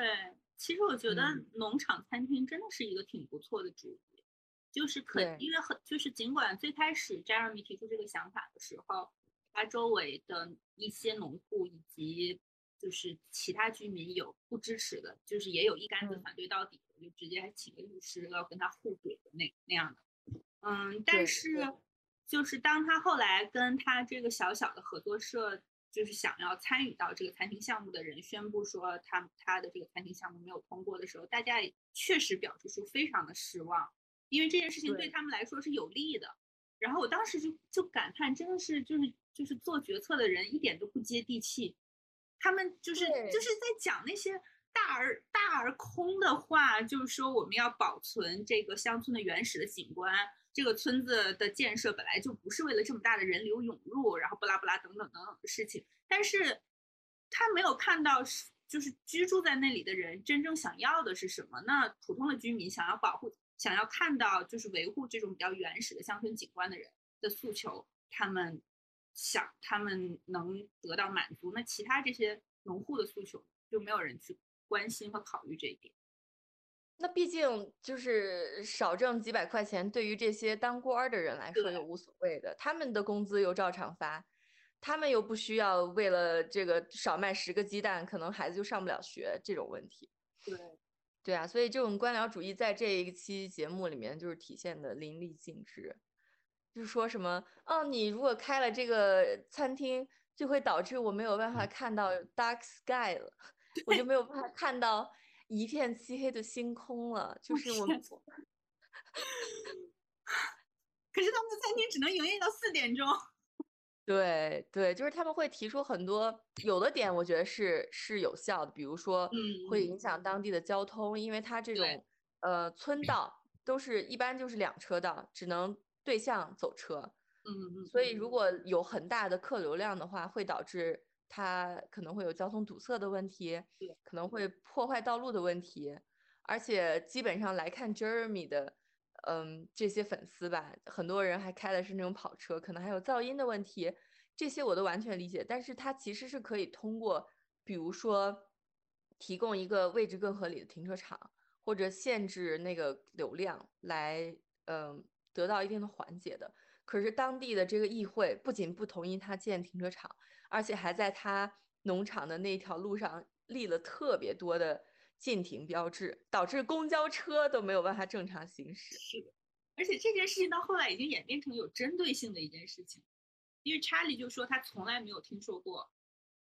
其实我觉得嗯农场餐厅真的是一个挺不错的主意，就是可因为很就是尽管最开始 Jeremy 提出这个想法的时候，他周围的一些农户以及就是其他居民有不支持的，就是也有一竿子嗯反对到底的，就直接还请个律师要跟他互怼的那那样的。嗯，但是就是当他后来跟他这个小小的合作社，就是想要参与到这个餐厅项目的人宣布说他他的这个餐厅项目没有通过的时候，大家也确实表示出非常的失望，因为这件事情对对。他们来说是有利的。然后我当时就就感叹，真的是就是就是做决策的人一点都不接地气，他们就是就是在讲那些大而大而空的话，就是说我们要保存这个乡村的原始的景观，这个村子的建设本来就不是为了这么大的人流涌入，然后巴拉巴拉等等等等的事情，但是他没有看到是就是居住在那里的人真正想要的是什么？那普通的居民想要保护、想要看到就是维护这种比较原始的乡村景观的人的诉求，他们想他们能得到满足，那其他这些农户的诉求就没有人去关心和考虑这一点。那毕竟就是少挣几百块钱，对于这些当官儿的人来说对。又无所谓的，他们的工资又照常发，他们又不需要为了这个少卖十个鸡蛋，可能孩子就上不了学这种问题。对，对啊，所以这种官僚主义在这一期节目里面就是体现的淋漓尽致，就是说什么，哦，你如果开了这个餐厅，就会导致我没有办法看到 dark sky 了，我就没有办法看到一片漆黑的星空了，就是我们可是他们的餐厅只能营业到四点钟。对对，就是他们会提出很多有的点，我觉得是是有效的，比如说会嗯。影响当地的交通，因为它这种呃村道都是一般就是两车道，只能对向走车，嗯嗯，所以如果有很大的客流量的话，会导致它可能会有交通堵塞的问题，可能会破坏道路的问题，而且基本上来看，Jeremy 的嗯，这些粉丝吧，很多人还开的是那种跑车，可能还有噪音的问题，这些我都完全理解。但是它其实是可以通过，比如说提供一个位置更合理的停车场，或者限制那个流量来，嗯，得到一定的缓解的。可是当地的这个议会不仅不同意他建停车场，而且还在他农场的那条路上立了特别多的。禁停标志导致公交车都没有办法正常行驶。是的，而且这件事情到后来已经演变成有针对性的一件事情，因为查理就说他从来没有听说过，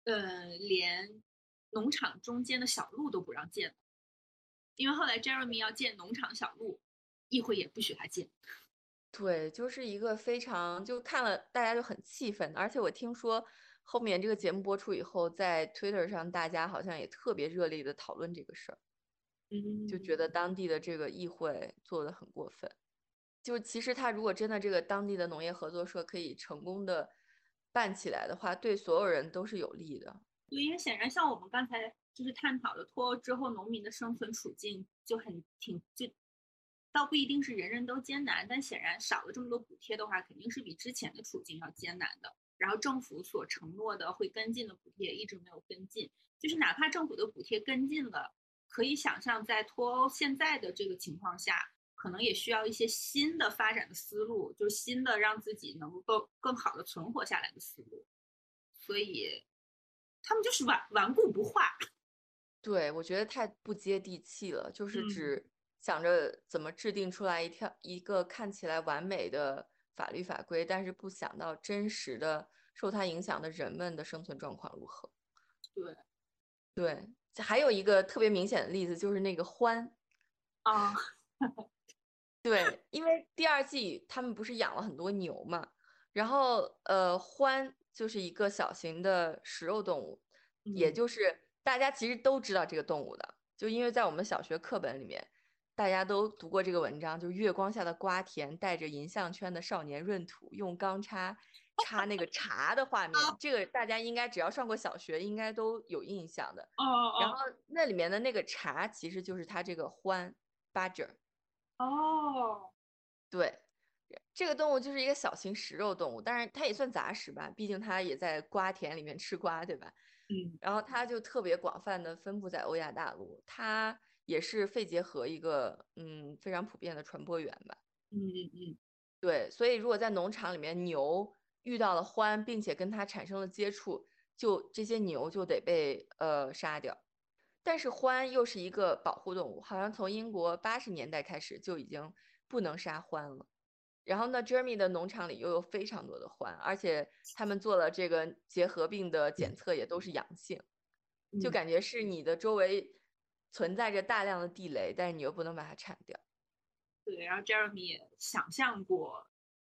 呃，连农场中间的小路都不让建，因为后来 Jeremy 要建农场小路，议会也不许他建。对，就是一个非常就看了大家就很气愤，而且我听说。后面这个节目播出以后，在 Twitter 上，大家好像也特别热烈的讨论这个事儿，嗯，就觉得当地的这个议会做的很过分。就其实他如果真的这个当地的农业合作社可以成功的办起来的话，对所有人都是有利的。对，因为显然像我们刚才就是探讨的脱欧之后农民的生存处境就很挺就，倒不一定是人人都艰难，但显然少了这么多补贴的话，肯定是比之前的处境要艰难的。然后政府所承诺的会跟进的补贴一直没有跟进，就是哪怕政府的补贴跟进了，可以想象在脱欧现在的这个情况下，可能也需要一些新的发展的思路，就是新的让自己能够更好的存活下来的思路。所以，他们就是顽顽固不化。对，我觉得太不接地气了，就是只想着怎么制定出来一条一个看起来完美的。法律法规，但是不想到真实的受它影响的人们的生存状况如何。对，对，还有一个特别明显的例子就是那个獾啊，对，因为第二季他们不是养了很多牛嘛，然后呃，獾就是一个小型的食肉动物，也就是大家其实都知道这个动物的，就因为在我们小学课本里面。大家都读过这个文章，就是月光下的瓜田，带着银项圈的少年闰土，用钢叉插那个茶的画面。这个大家应该只要上过小学，应该都有印象的。哦然后那里面的那个茶，其实就是它这个獾，badger。哦。对，这个动物就是一个小型食肉动物，但是它也算杂食吧，毕竟它也在瓜田里面吃瓜，对吧？嗯。然后它就特别广泛的分布在欧亚大陆，它。也是肺结核一个嗯非常普遍的传播源吧。嗯嗯嗯，对，所以如果在农场里面牛遇到了獾，并且跟它产生了接触，就这些牛就得被呃杀掉。但是獾又是一个保护动物，好像从英国八十年代开始就已经不能杀獾了。然后呢，Jeremy 的农场里又有非常多的獾，而且他们做了这个结核病的检测也都是阳性，就感觉是你的周围。存在着大量的地雷，但是你又不能把它铲掉。对，然后 Jeremy 也想象过，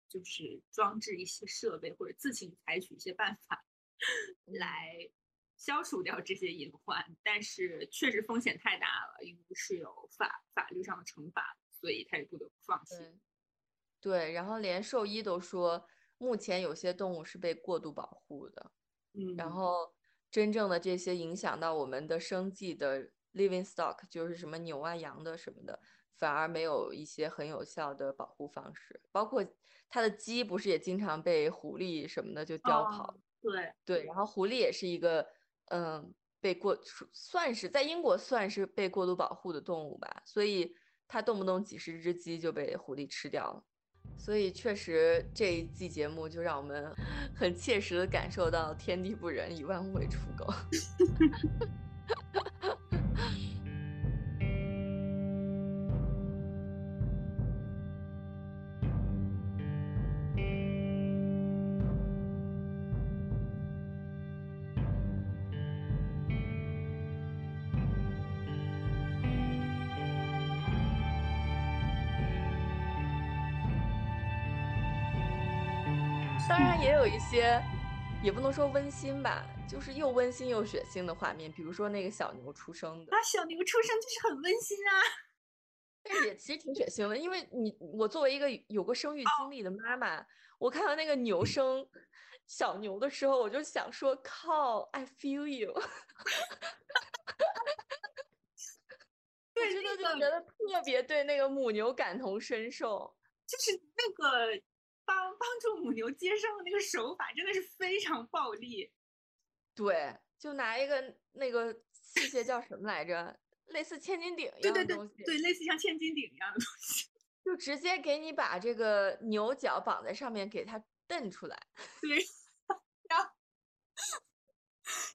就是装置一些设备或者自行采取一些办法 来消除掉这些隐患，但是确实风险太大了，因为是有法法律上的惩罚，所以他也不得不放弃。对，然后连兽医都说，目前有些动物是被过度保护的。嗯，然后真正的这些影响到我们的生计的。Living stock 就是什么牛啊、羊的什么的，反而没有一些很有效的保护方式。包括它的鸡，不是也经常被狐狸什么的就叼跑？对对，然后狐狸也是一个，嗯，被过算是在英国算是被过度保护的动物吧，所以它动不动几十只鸡就被狐狸吃掉了。所以确实这一季节目就让我们 很切实的感受到天地不仁，以万物为刍狗。些，也不能说温馨吧，就是又温馨又血腥的画面，比如说那个小牛出生的。啊，小牛出生就是很温馨啊，但是也其实挺血腥的，因为你我作为一个有过生育经历的妈妈，我看到那个牛生小牛的时候，我就想说，靠，I feel you。对，真的就那个觉得特别对那个母牛感同身受。就是那个帮帮助母牛接生的那个手法，真的是非常暴力。对，就拿一个那个器械叫什么来着，类似千斤顶一样的东西，对，类似像千斤顶一样的东西。就直接给你把这个牛角绑在上面，给它蹬出来。对，然后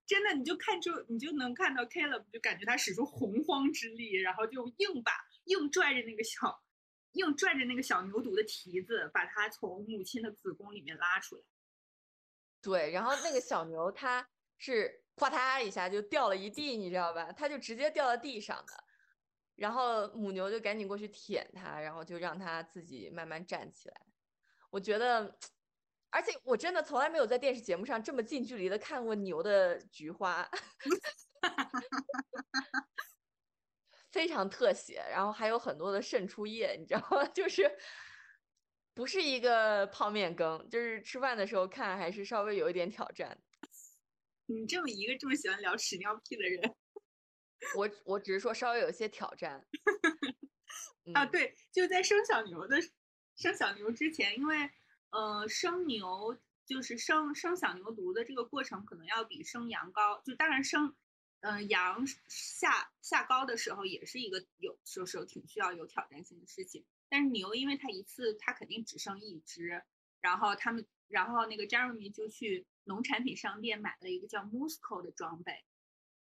真的你就看出，你就能看到 Caleb 就感觉他使出洪荒之力，然后就硬把硬拽着那个小硬拽着那个小牛犊的蹄子，把它从母亲的子宫里面拉出来。对，然后那个小牛它是哗嗒一下就掉了一地，你知道吧？它就直接掉到地上的，然后母牛就赶紧过去舔它，然后就让它自己慢慢站起来。我觉得，而且我真的从来没有在电视节目上这么近距离的看过牛的菊花，非常特写，然后还有很多的渗出液，你知道吗？就是不是一个泡面羹，就是吃饭的时候看还是稍微有一点挑战。你这么一个这么喜欢聊屎尿屁的人 我我只是说稍微有一些挑战。啊，嗯，对，就在生小牛的生小牛之前，因为呃生牛就是生生小牛犊的这个过程可能要比生羊羔，就当然生嗯、呃羊下下羔的时候也是一个有时候挺需要有挑战性的事情，但是牛因为它一次它肯定只剩一只，然后他们然后那个 Jeremy 就去农产品商店买了一个叫 Musco 的装备，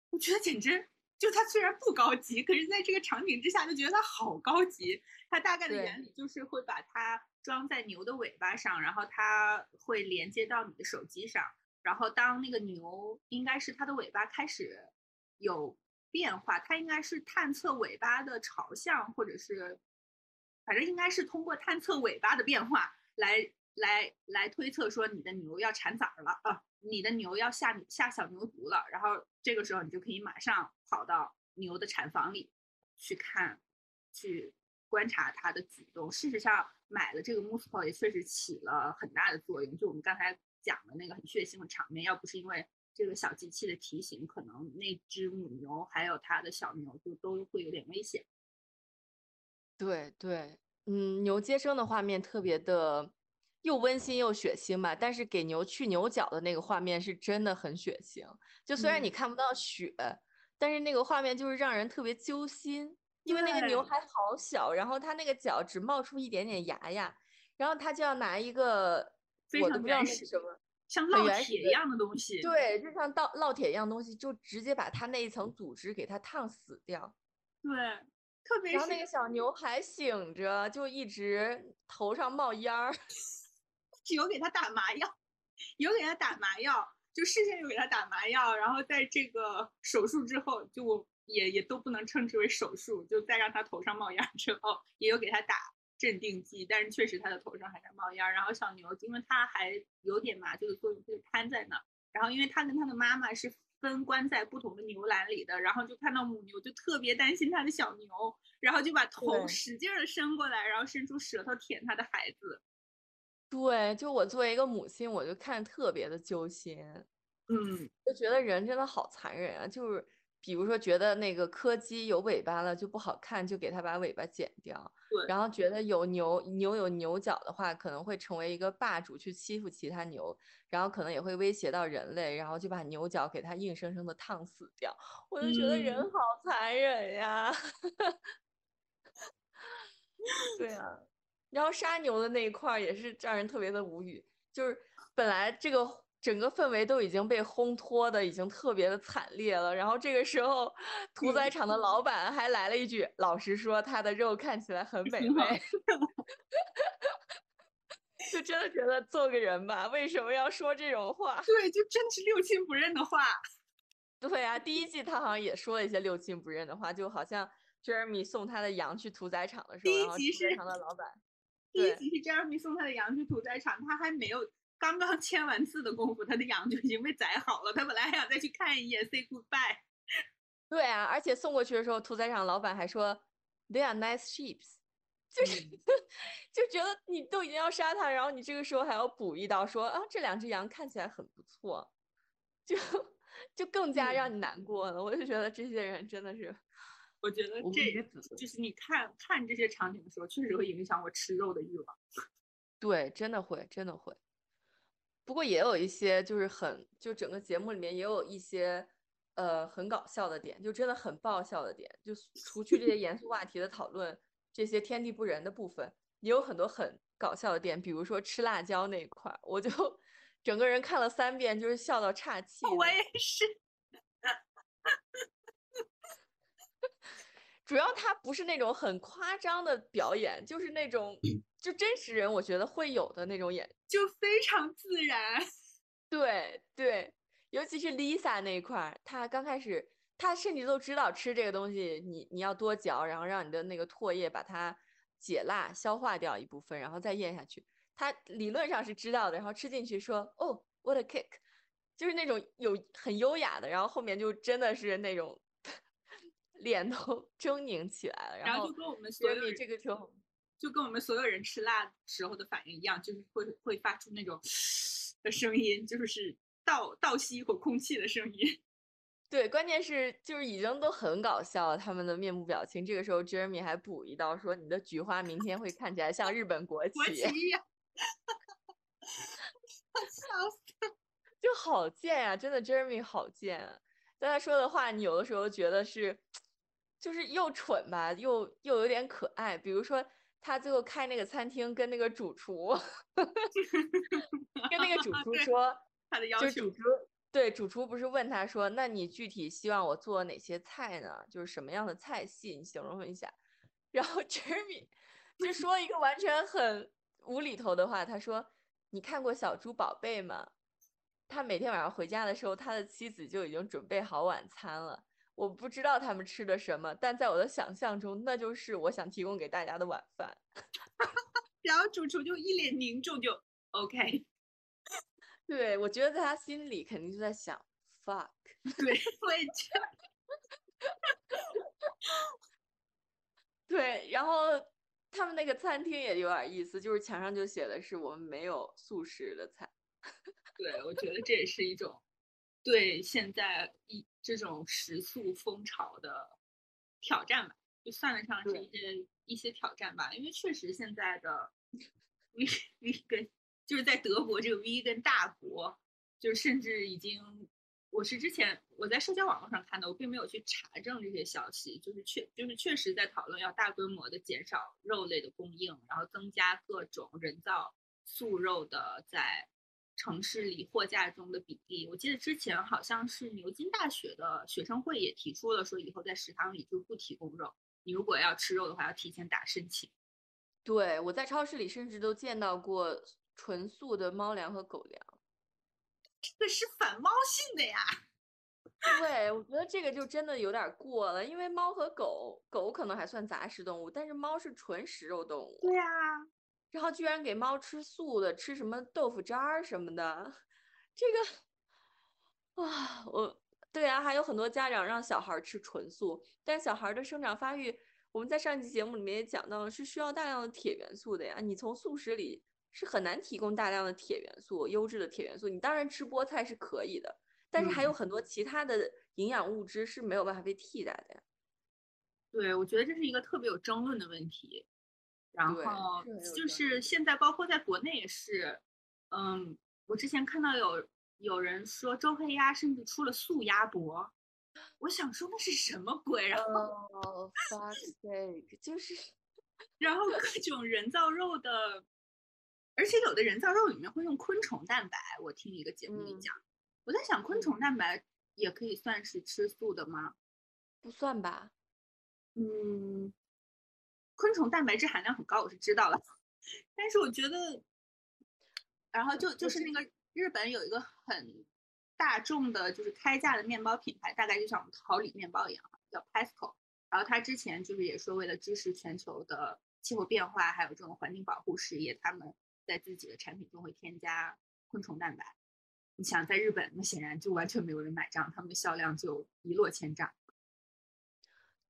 我觉得简直就它虽然不高级，可是在这个场景之下就觉得它好高级。它大概的原理就是会把它装在牛的尾巴上，然后它会连接到你的手机上，然后当那个牛应该是它的尾巴开始有变化，它应该是探测尾巴的朝向，或者是反正应该是通过探测尾巴的变化来来来推测说你的牛要产崽了啊，你的牛要下下小牛犊了，然后这个时候你就可以马上跑到牛的产房里去看，去观察它的举动。事实上，买了这个 Musco 也确实起了很大的作用。就我们刚才讲的那个很血腥的场面，要不是因为这个小机器的提醒，可能那只母牛还有它的小牛就都会有点危险。对对，嗯，牛接生的画面特别的又温馨又血腥吧，但是给牛去牛角的那个画面是真的很血腥。就虽然你嗯看不到血，但是那个画面就是让人特别揪心，因为那个牛还好小，然后它那个角只冒出一点点芽芽，然后它就要拿一个我都不知道那是什么。像烙铁一样的东西，对，就像烙烙铁一样东西，就直接把它那一层组织给它烫死掉。对，特别是然后那个小牛还醒着，就一直头上冒烟儿。有给他打麻药，有给他打麻药，就事先有给他打麻药，然后在这个手术之后，就我也也都不能称之为手术，就再让他头上冒烟之后，也有给他打镇定剂，但是确实他的头上还在冒烟儿。然后小牛因为它还有点麻醉的作用，就瘫在那儿。然后因为他跟他的妈妈是分关在不同的牛栏里的，然后就看到母牛就特别担心他的小牛，然后就把头使劲的伸过来，然后伸出舌头舔他的孩子。对，就我作为一个母亲，我就看特别的揪心，嗯，就觉得人真的好残忍啊！就是比如说觉得那个柯基有尾巴了就不好看，就给它把尾巴剪掉。对然后觉得有牛牛有牛角的话，可能会成为一个霸主去欺负其他牛，然后可能也会威胁到人类，然后就把牛角给它硬生生的烫死掉。我就觉得人嗯好残忍呀！对啊，然后杀牛的那一块也是让人特别的无语，就是本来这个整个氛围都已经被烘托的已经特别的惨烈了，然后这个时候屠宰场的老板还来了一句：“老实说，他的肉看起来很美味。”就真的觉得做个人吧，为什么要说这种话？对，就真是六亲不认的话。对啊，第一季他好像也说了一些六亲不认的话，就好像 Jeremy 送他的羊去屠宰场的时候，第一然后屠宰场的老板，第一集是 Jeremy 送他的羊去屠宰场，他还没有刚刚签完字的功夫，他的羊就已经被宰好了。他本来还想再去看一眼，say goodbye。对啊，而且送过去的时候，屠宰场老板还说 They are nice sheep，就是、就觉得你都已经要杀它，然后你这个时候还要补一刀说啊这两只羊看起来很不错，就就更加让你难过了。我就觉得这些人真的是我觉得我这就是你看看这些场景的时候，确实会影响我吃肉的欲望。对，真的会，真的会。不过也有一些就是很，就整个节目里面也有一些呃很搞笑的点，就真的很爆笑的点。就除去这些 严肃话题的讨论，这些天地不仁的部分，也有很多很搞笑的点。比如说吃辣椒那一块儿，我就整个人看了三遍，就是笑到岔气。我也是。主要他不是那种很夸张的表演，就是那种就真实人我觉得会有的那种演，就非常自然。对对，尤其是 Lisa 那一块儿，她刚开始，她甚至都知道吃这个东西，你你要多嚼，然后让你的那个唾液把它解辣消化掉一部分，然后再咽下去。她理论上是知道的，然后吃进去说哦，what a kick，就是那种有很优雅的，然后后面就真的是那种。脸都 狰狞起来了，然后就跟我们所有这个时候，就跟我们所有人吃辣时候的反应一样，就是会会发出那种的声音，就是倒倒吸一口空气的声音。对，关键是就是已经都很搞笑了，他们的面部表情。这个时候，Jeremy 还补一刀说：“你的菊花明天会看起来像日本国旗。”国旗一样，笑死！就好贱呀，真的，Jeremy 好贱啊！但他说的话，你有的时候觉得是。就是又蠢吧，又又有点可爱。比如说，他最后开那个餐厅，跟那个主 厨，跟那个主厨说他的要求。主厨对主厨不是问他说：“那你具体希望我做哪些菜呢？就是什么样的菜系，你形容一下。”然后 Jeremy 就说一个完全很无厘头的话，他说：“你看过小猪宝贝吗？他每天晚上回家的时候，他的妻子就已经准备好晚餐了。”我不知道他们吃的什么，但在我的想象中，那就是我想提供给大家的晚饭。然后主厨就一脸凝重，就 OK。对，我觉得在他心里肯定就在想 fuck。对，我也觉得。对，然后他们那个餐厅也有点意思，就是墙上就写的是我们没有素食的菜。对，我觉得这也是一种对现在一。这种食宿风潮的挑战吧，就算得上是一些一些挑战吧。因为确实现在的 V V 跟就是在德国这个 V 跟大国，就是甚至已经，我是之前我在社交网络上看的，我并没有去查证这些消息，就是确就是确实在讨论要大规模的减少肉类的供应，然后增加各种人造素肉的在。城市里货架中的比例，我记得之前好像是牛津大学的学生会也提出了，说以后在食堂里就不提供肉，你如果要吃肉的话，要提前打申请。对，我在超市里甚至都见到过纯素的猫粮和狗粮，这个是反猫性的呀。对，我觉得这个就真的有点过了，因为猫和狗，狗可能还算杂食动物，但是猫是纯食肉动物。对呀。然后居然给猫吃素的，吃什么豆腐渣儿什么的，这个啊，我对啊，还有很多家长让小孩吃纯素，但小孩的生长发育，我们在上一期节目里面也讲到了，是需要大量的铁元素的呀。你从素食里是很难提供大量的铁元素，优质的铁元素。你当然吃菠菜是可以的，但是还有很多其他的营养物质是没有办法被替代的呀。对，我觉得这是一个特别有争论的问题。然后就是现在，包括在国内也是，嗯，我之前看到有有人说周黑鸭甚至出了素鸭脖，我想说那是什么鬼？然后，fuck sake，就是，然后各 种人造肉的，而且有的人造肉里面会用昆虫蛋白，我听一个节目里讲，我在想昆虫蛋白也可以算是吃素的吗？不算吧，嗯。昆虫蛋白质含量很高，我是知道了，但是我觉得，然后就就是那个日本有一个很大众的，就是开价的面包品牌，大概就像我们桃李面包一样，叫 Pasco。然后他之前就是也说，为了支持全球的气候变化，还有这种环境保护事业，他们在自己的产品中会添加昆虫蛋白。你想在日本，那显然就完全没有人买账，他们的销量就一落千丈。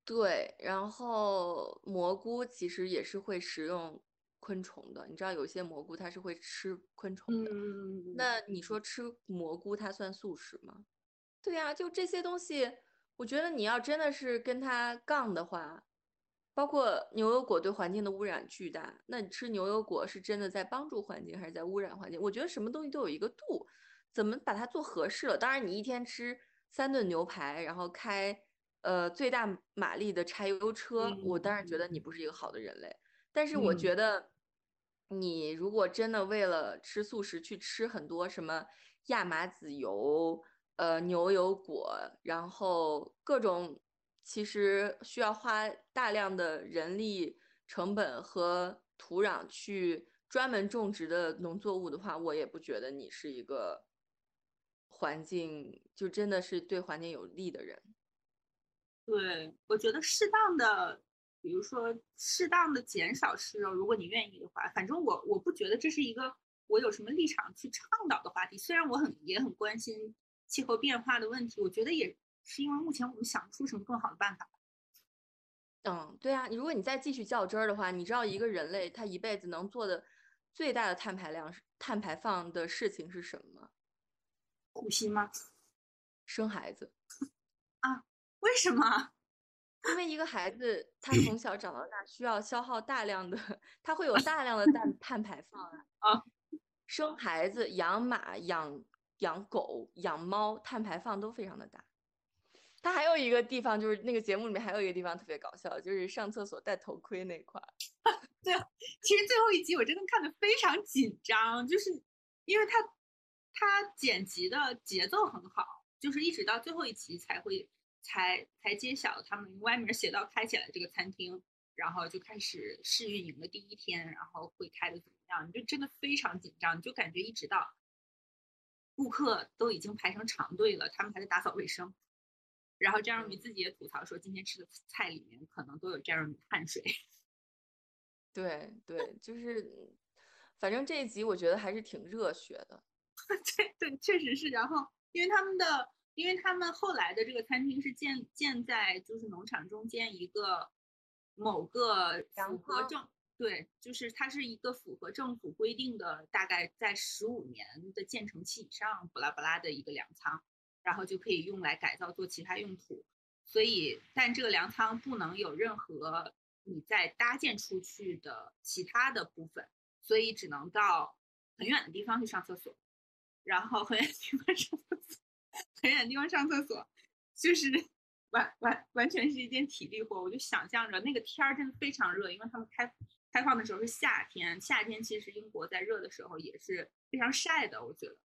对，然后蘑菇其实也是会食用昆虫的，你知道有些蘑菇它是会吃昆虫的。那你说吃蘑菇它算素食吗？对呀，就这些东西，我觉得你要真的是跟它杠的话，包括牛油果对环境的污染巨大，那你吃牛油果是真的在帮助环境还是在污染环境？我觉得什么东西都有一个度，怎么把它做合适了？当然，你一天吃三顿牛排，然后开呃最大马力的柴油车，我当然觉得你不是一个好的人类。但是我觉得，你如果真的为了吃素食去吃很多什么亚麻籽油。呃，牛油果，然后各种其实需要花大量的人力成本和土壤去专门种植的农作物的话，我也不觉得你是一个环境就真的是对环境有利的人。对，我觉得适当的，比如说适当的减少吃肉，如果你愿意的话，反正我我不觉得这是一个我有什么立场去倡导的话题。虽然我很也很关心。气候变化的问题，我觉得也是因为目前我们想不出什么更好的办法。嗯，对啊，如果你再继续较真儿的话，你知道一个人类他一辈子能做的最大的碳排量、碳排放的事情是什么吗？呼吸吗？生孩子。啊？为什么？因为一个孩子他从小长到大需要消耗大量的，他会有大量的碳碳排放啊。啊。生孩子、养马、养。养狗、养猫，碳排放都非常的大。他还有一个地方，就是那个节目里面还有一个地方特别搞笑，就是上厕所戴头盔那块儿。对，其实最后一集我真的看的非常紧张，就是因为他他剪辑的节奏很好，就是一直到最后一集才会才才揭晓他们歪名邪道开起来这个餐厅，然后就开始试运营的第一天，然后会开的怎么样，你就真的非常紧张，你就感觉一直到。顾客都已经排成长队了，他们还在打扫卫生。然后 Jeremy 自己也吐槽说，今天吃的菜里面可能都有 Jeremy 汗水。对对，就是，反正这一集我觉得还是挺热血的。对对，确实是。然后，因为他们的，因为他们后来的这个餐厅是建建在就是农场中间一个某个符合政。对，就是它是一个符合政府规定的，大概在十五年的建成期以上，不拉不拉的一个粮仓，然后就可以用来改造做其他用途。所以，但这个粮仓不能有任何你再搭建出去的其他的部分，所以只能到很远的地方去上厕所，然后很远的地方上厕所，很远地方上厕所，就是完完完全是一件体力活。我就想象着那个天儿真的非常热，因为他们开。开放的时候是夏天，夏天其实英国在热的时候也是非常晒的，我觉得。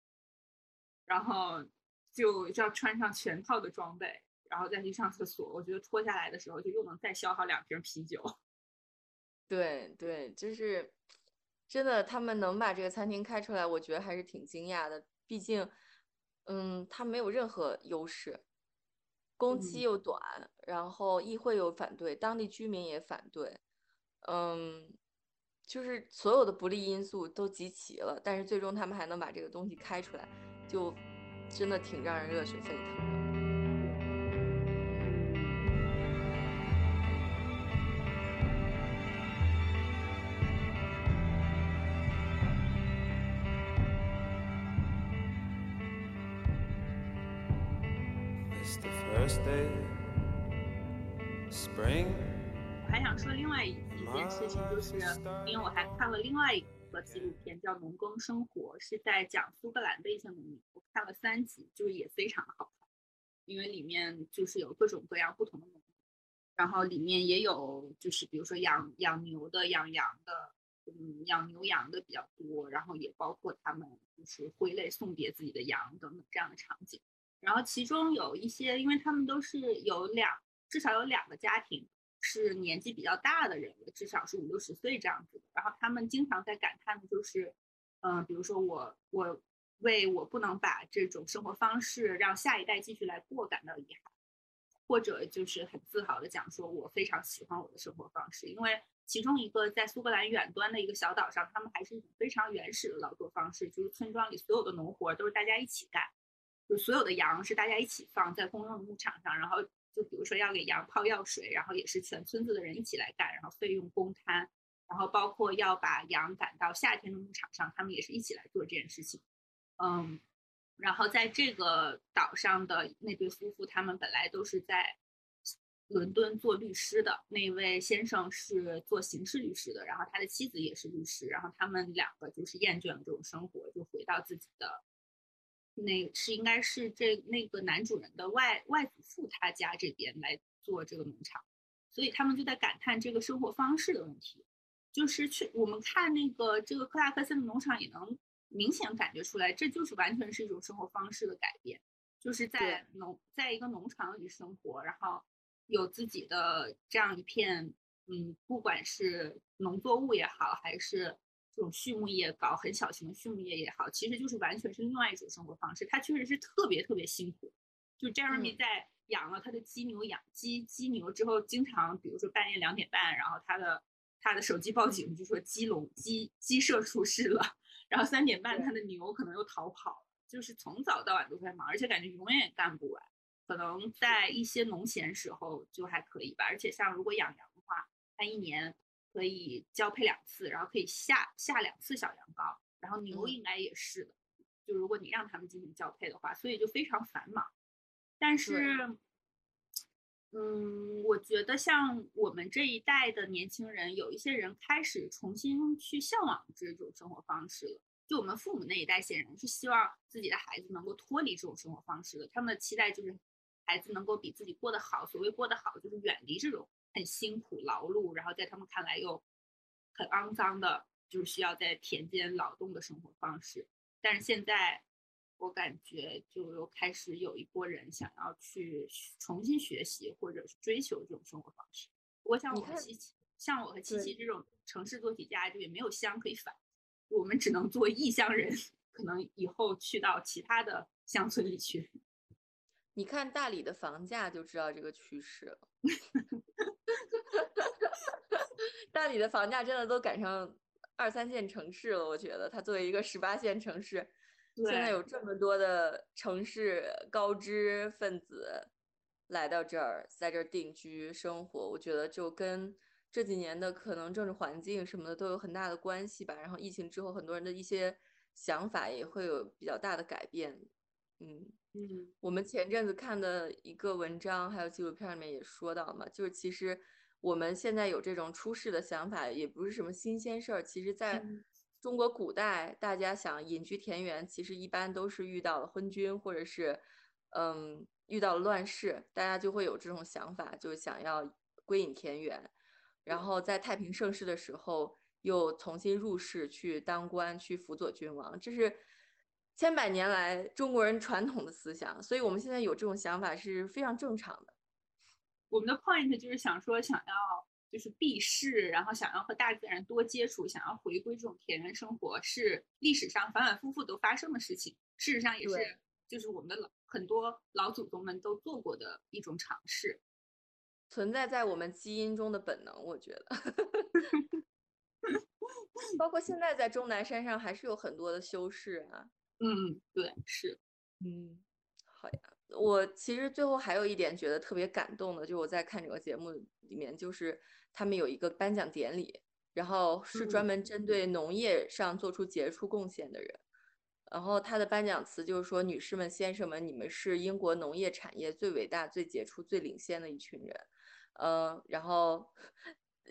然后就要穿上全套的装备，然后再去上厕所。我觉得脱下来的时候就又能再消耗两瓶啤酒。对对，就是真的，他们能把这个餐厅开出来，我觉得还是挺惊讶的。毕竟，嗯，他没有任何优势，工期又短，然后议会又反对，当地居民也反对。嗯，就是所有的不利因素都集齐了，但是最终他们还能把这个东西开出来，就真的挺让人热血沸腾的。我还想说另外一。一件事情就是，因为我还看了另外一个纪录片，叫《农耕生活》，是在讲苏格兰的一些农民。我看了三集，就是也非常的好看，因为里面就是有各种各样不同的农民，然后里面也有就是比如说养养牛的、养羊的，嗯，养牛羊的比较多，然后也包括他们就是挥泪送别自己的羊等等这样的场景。然后其中有一些，因为他们都是有两，至少有两个家庭。是年纪比较大的人，至少是五六十岁这样子。然后他们经常在感叹的就是，嗯，比如说我我为我不能把这种生活方式让下一代继续来过感到遗憾，或者就是很自豪的讲说，我非常喜欢我的生活方式，因为其中一个在苏格兰远端的一个小岛上，他们还是一种非常原始的劳作方式，就是村庄里所有的农活都是大家一起干，就所有的羊是大家一起放在公用的牧场上，然后。就比如说要给羊泡药水，然后也是全村子的人一起来干，然后费用公摊，然后包括要把羊赶到夏天的牧场上，他们也是一起来做这件事情。嗯，然后在这个岛上的那对夫妇，他们本来都是在伦敦做律师的。那位先生是做刑事律师的，然后他的妻子也是律师。然后他们两个就是厌倦了这种生活，就回到自己的那是应该是这那个男主人的外外祖父他家这边来做这个农场。所以他们就在感叹这个生活方式的问题。就是去我们看那个这个克拉克森的农场，也能明显感觉出来，这就是完全是一种生活方式的改变。就是在农在一个农场里生活，然后有自己的这样一片，嗯，不管是农作物也好，还是这种畜牧业搞很小型的畜牧业也好，其实就是完全是另外一种生活方式。它确实是特别特别辛苦。就 Jeremy 在养了他的鸡牛养鸡鸡牛之后，经常比如说半夜两点半，然后他的。他的手机报警，就说鸡笼鸡鸡舍出事了。然后三点半，他的牛可能又逃跑了。就是从早到晚都在忙，而且感觉永远也干不完。可能在一些农闲时候就还可以吧。而且像如果养羊的话，它一年可以交配两次，然后可以下下两次小羊羔。然后牛应该也是的，就如果你让他们进行交配的话，所以就非常繁忙。但是。嗯，我觉得像我们这一代的年轻人，有一些人开始重新去向往这种生活方式了。就我们父母那一代，显然是希望自己的孩子能够脱离这种生活方式的。他们的期待就是孩子能够比自己过得好。所谓过得好，就是远离这种很辛苦劳碌，然后在他们看来又很肮脏的，就是需要在田间劳动的生活方式。但是现在。我感觉就又开始有一波人想要去重新学习或者追求这种生活方式。我想我和琪琪，像我和琪琪这种城市做题家，就也没有乡可以返，我们只能做异乡人，可能以后去到其他的乡村里去。你看大理的房价就知道这个趋势了。大理的房价真的都赶上二三线城市了，我觉得它作为一个十八线城市。现在有这么多的城市高知分子来到这儿，在这儿定居生活，我觉得就跟这几年的可能政治环境什么的都有很大的关系吧。然后疫情之后，很多人的一些想法也会有比较大的改变。嗯嗯，我们前阵子看的一个文章，还有纪录片里面也说到嘛，就是其实我们现在有这种出世的想法，也不是什么新鲜事儿。其实，在中国古代，大家想隐居田园，其实一般都是遇到了昏君，或者是，嗯，遇到了乱世，大家就会有这种想法，就想要归隐田园。然后在太平盛世的时候，又重新入世去当官，去辅佐君王，这是千百年来中国人传统的思想。所以我们现在有这种想法是非常正常的。我们的 point 就是想说，想要。就是避世，然后想要和大自然多接触，想要回归这种田园生活，是历史上反反复复都发生的事情。事实上也是，就是我们的老很多老祖宗们都做过的一种尝试，存在在我们基因中的本能。我觉得，包括现在在终南山上还是有很多的修饰啊。嗯，对，是，嗯，好呀。我其实最后还有一点觉得特别感动的，就我在看这个节目里面，就是他们有一个颁奖典礼，然后是专门针对农业上做出杰出贡献的人，然后他的颁奖词就是说：“女士们、先生们，你们是英国农业产业最伟大、最杰出、最领先的一群人。”嗯，然后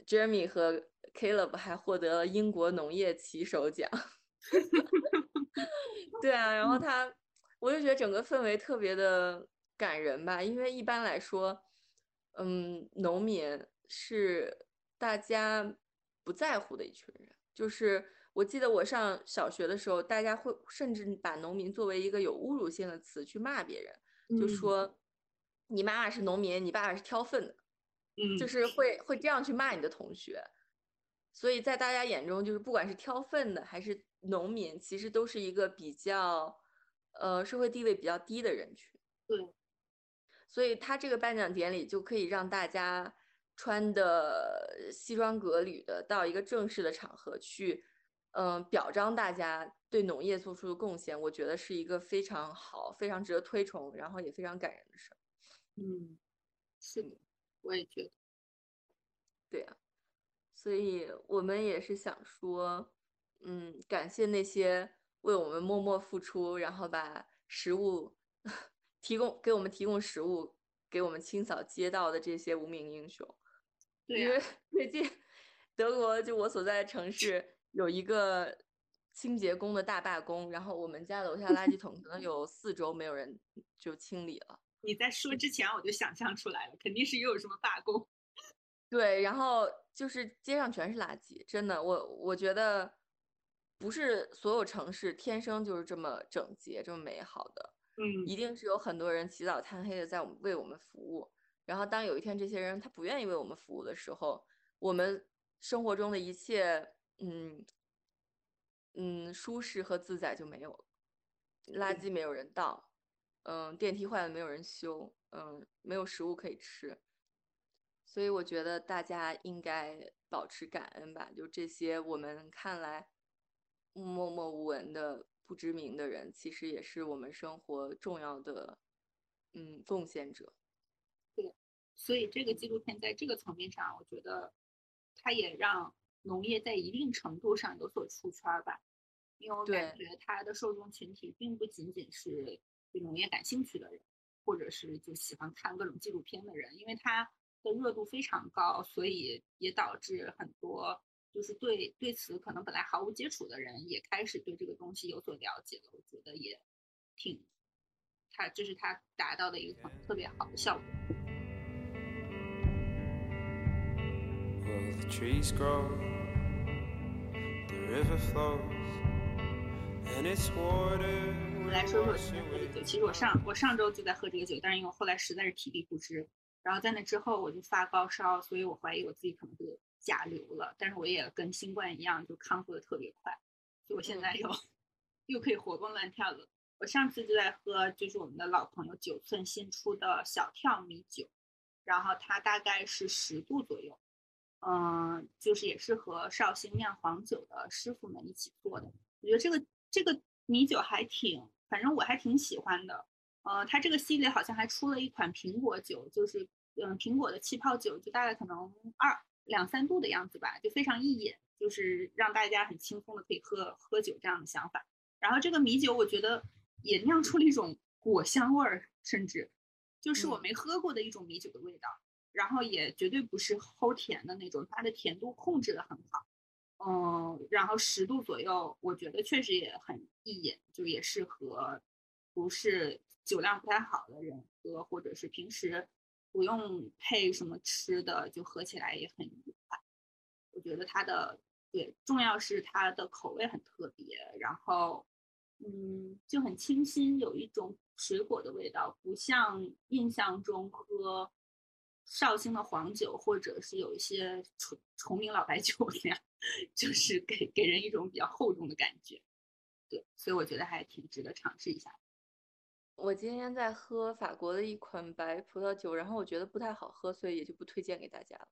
Jeremy 和 Caleb 还获得了英国农业旗手奖。对啊，然后他。我就觉得整个氛围特别的感人吧，因为一般来说，嗯，农民是大家不在乎的一群人。就是我记得我上小学的时候，大家会甚至把农民作为一个有侮辱性的词去骂别人，就说你妈妈是农民，你爸爸是挑粪的，嗯，就是会会这样去骂你的同学。所以在大家眼中，就是不管是挑粪的还是农民，其实都是一个比较。呃，社会地位比较低的人群，对，所以他这个颁奖典礼就可以让大家穿的西装革履的到一个正式的场合去，嗯，表彰大家对农业做出的贡献，我觉得是一个非常好、非常值得推崇，然后也非常感人的事儿。嗯，是的，我也觉得。对呀，所以我们也是想说，嗯，感谢那些。为我们默默付出，然后把食物 提供给我们提供食物，给我们清扫街道的这些无名英雄。对因为 最近德国就我所在的城市有一个清洁工的大罢工，然后我们家楼下垃圾桶可能有四周没有人就清理了。你在说之前我就想象出来了，肯定是又有什么罢工。对，然后就是街上全是垃圾，真的，我我觉得不是所有城市天生就是这么整洁、这么美好的，嗯一定是有很多人起早贪黑的在我们为我们服务。然后当有一天这些人他不愿意为我们服务的时候，我们生活中的一切，嗯嗯，舒适和自在就没有了。垃圾没有人倒，嗯，电梯坏了没有人修，嗯，没有食物可以吃。所以我觉得大家应该保持感恩吧，就这些我们看来默默无闻的不知名的人，其实也是我们生活重要的嗯贡献者。对所以这个纪录片在这个层面上，我觉得它也让农业在一定程度上有所出圈儿吧。因为我感觉它的受众群体并不仅仅是对农业感兴趣的人，或者是就喜欢看各种纪录片的人，因为它的热度非常高，所以也导致很多就是对对此可能本来毫无接触的人也开始对这个东西有所了解了。我觉得也挺，它这是它达到的一个很特别好的效果。Well, the trees grow, the river flows, and its water. 我们来说说我今天喝的酒。其实我上我上周就在喝这个酒，但是因为我后来实在是体力不支，然后在那之后我就发高烧，所以我怀疑我自己可能是甲流了。但是我也跟新冠一样，就康复的特别快，所以我现在又、又可以活蹦乱跳了。我上次就在喝，就是我们的老朋友九寸新出的小跳米酒，然后它大概是十度左右，嗯，就是也是和绍兴酿黄酒的师傅们一起做的。我觉得这个这个米酒还挺，反正我还挺喜欢的。呃，它这个系列好像还出了一款苹果酒，就是嗯苹果的气泡酒，就大概可能二两三度的样子吧，就非常易饮，就是让大家很轻松的可以喝喝酒这样的想法。然后这个米酒我觉得也酿出了一种果香味儿，甚至就是我嗯没喝过的一种米酒的味道。然后也绝对不是齁甜的那种，它的甜度控制的很好。嗯，然后十度左右，我觉得确实也很易饮，就也适合不是酒量不太好的人喝，或者是平时不用配什么吃的，就喝起来也很愉快。我觉得它的对，重要是它的口味很特别，然后嗯就很清新，有一种水果的味道，不像印象中喝绍兴的黄酒，或者是有一些崇崇明老白酒那样，就是给给人一种比较厚重的感觉。对，所以我觉得还挺值得尝试一下。我今天在喝法国的一款白葡萄酒，然后我觉得不太好喝，所以也就不推荐给大家了。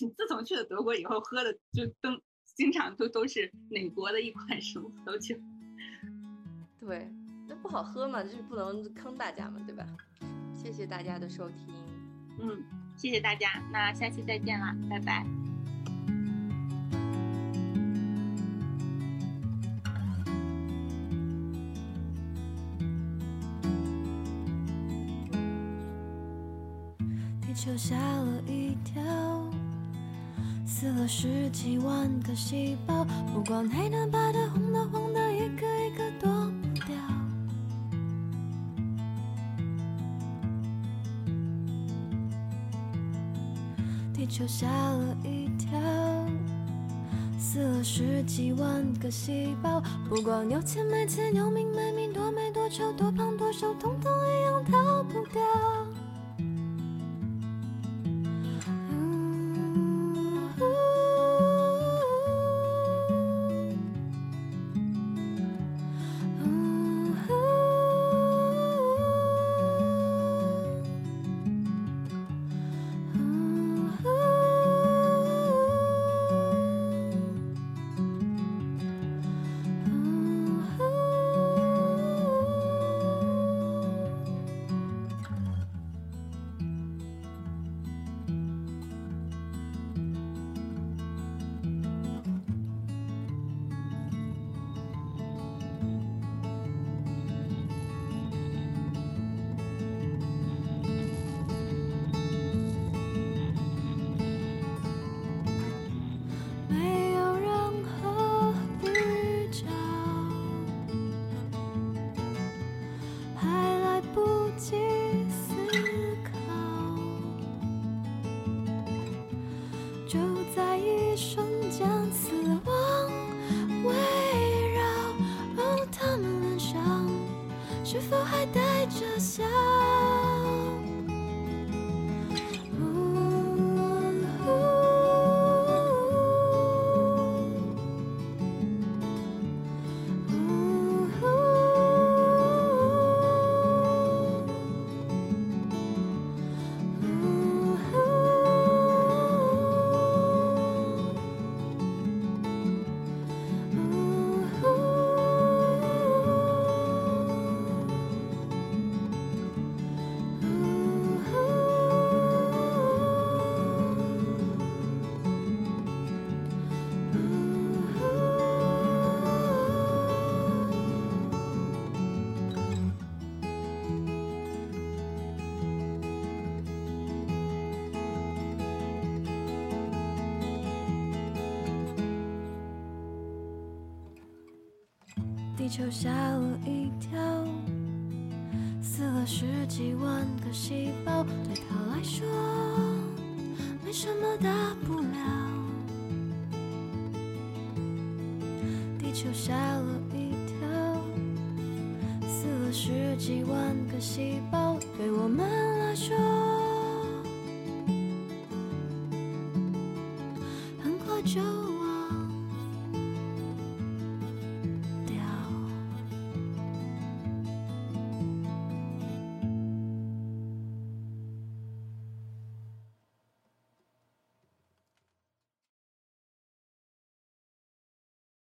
你 自从去了德国以后，喝的就都经常都都是哪国的一款什么葡萄酒？对，那不好喝嘛，就是不能坑大家嘛，对吧？谢谢大家的收听。嗯，谢谢大家，那下期再见啦，拜拜。地球吓了一跳，死了十几万个细胞，不管黑的、白的、红的、黄的，一个一个躲不掉。地球吓了一跳，死了十几万个细胞，不管有钱没钱，有命没命，多美多丑，多胖多瘦，统统一样逃不掉。地球吓了一跳，死了十几万个细胞，对他来说没什么大不了。地球吓了一跳，死了十几万个细胞，对我们来说很快就。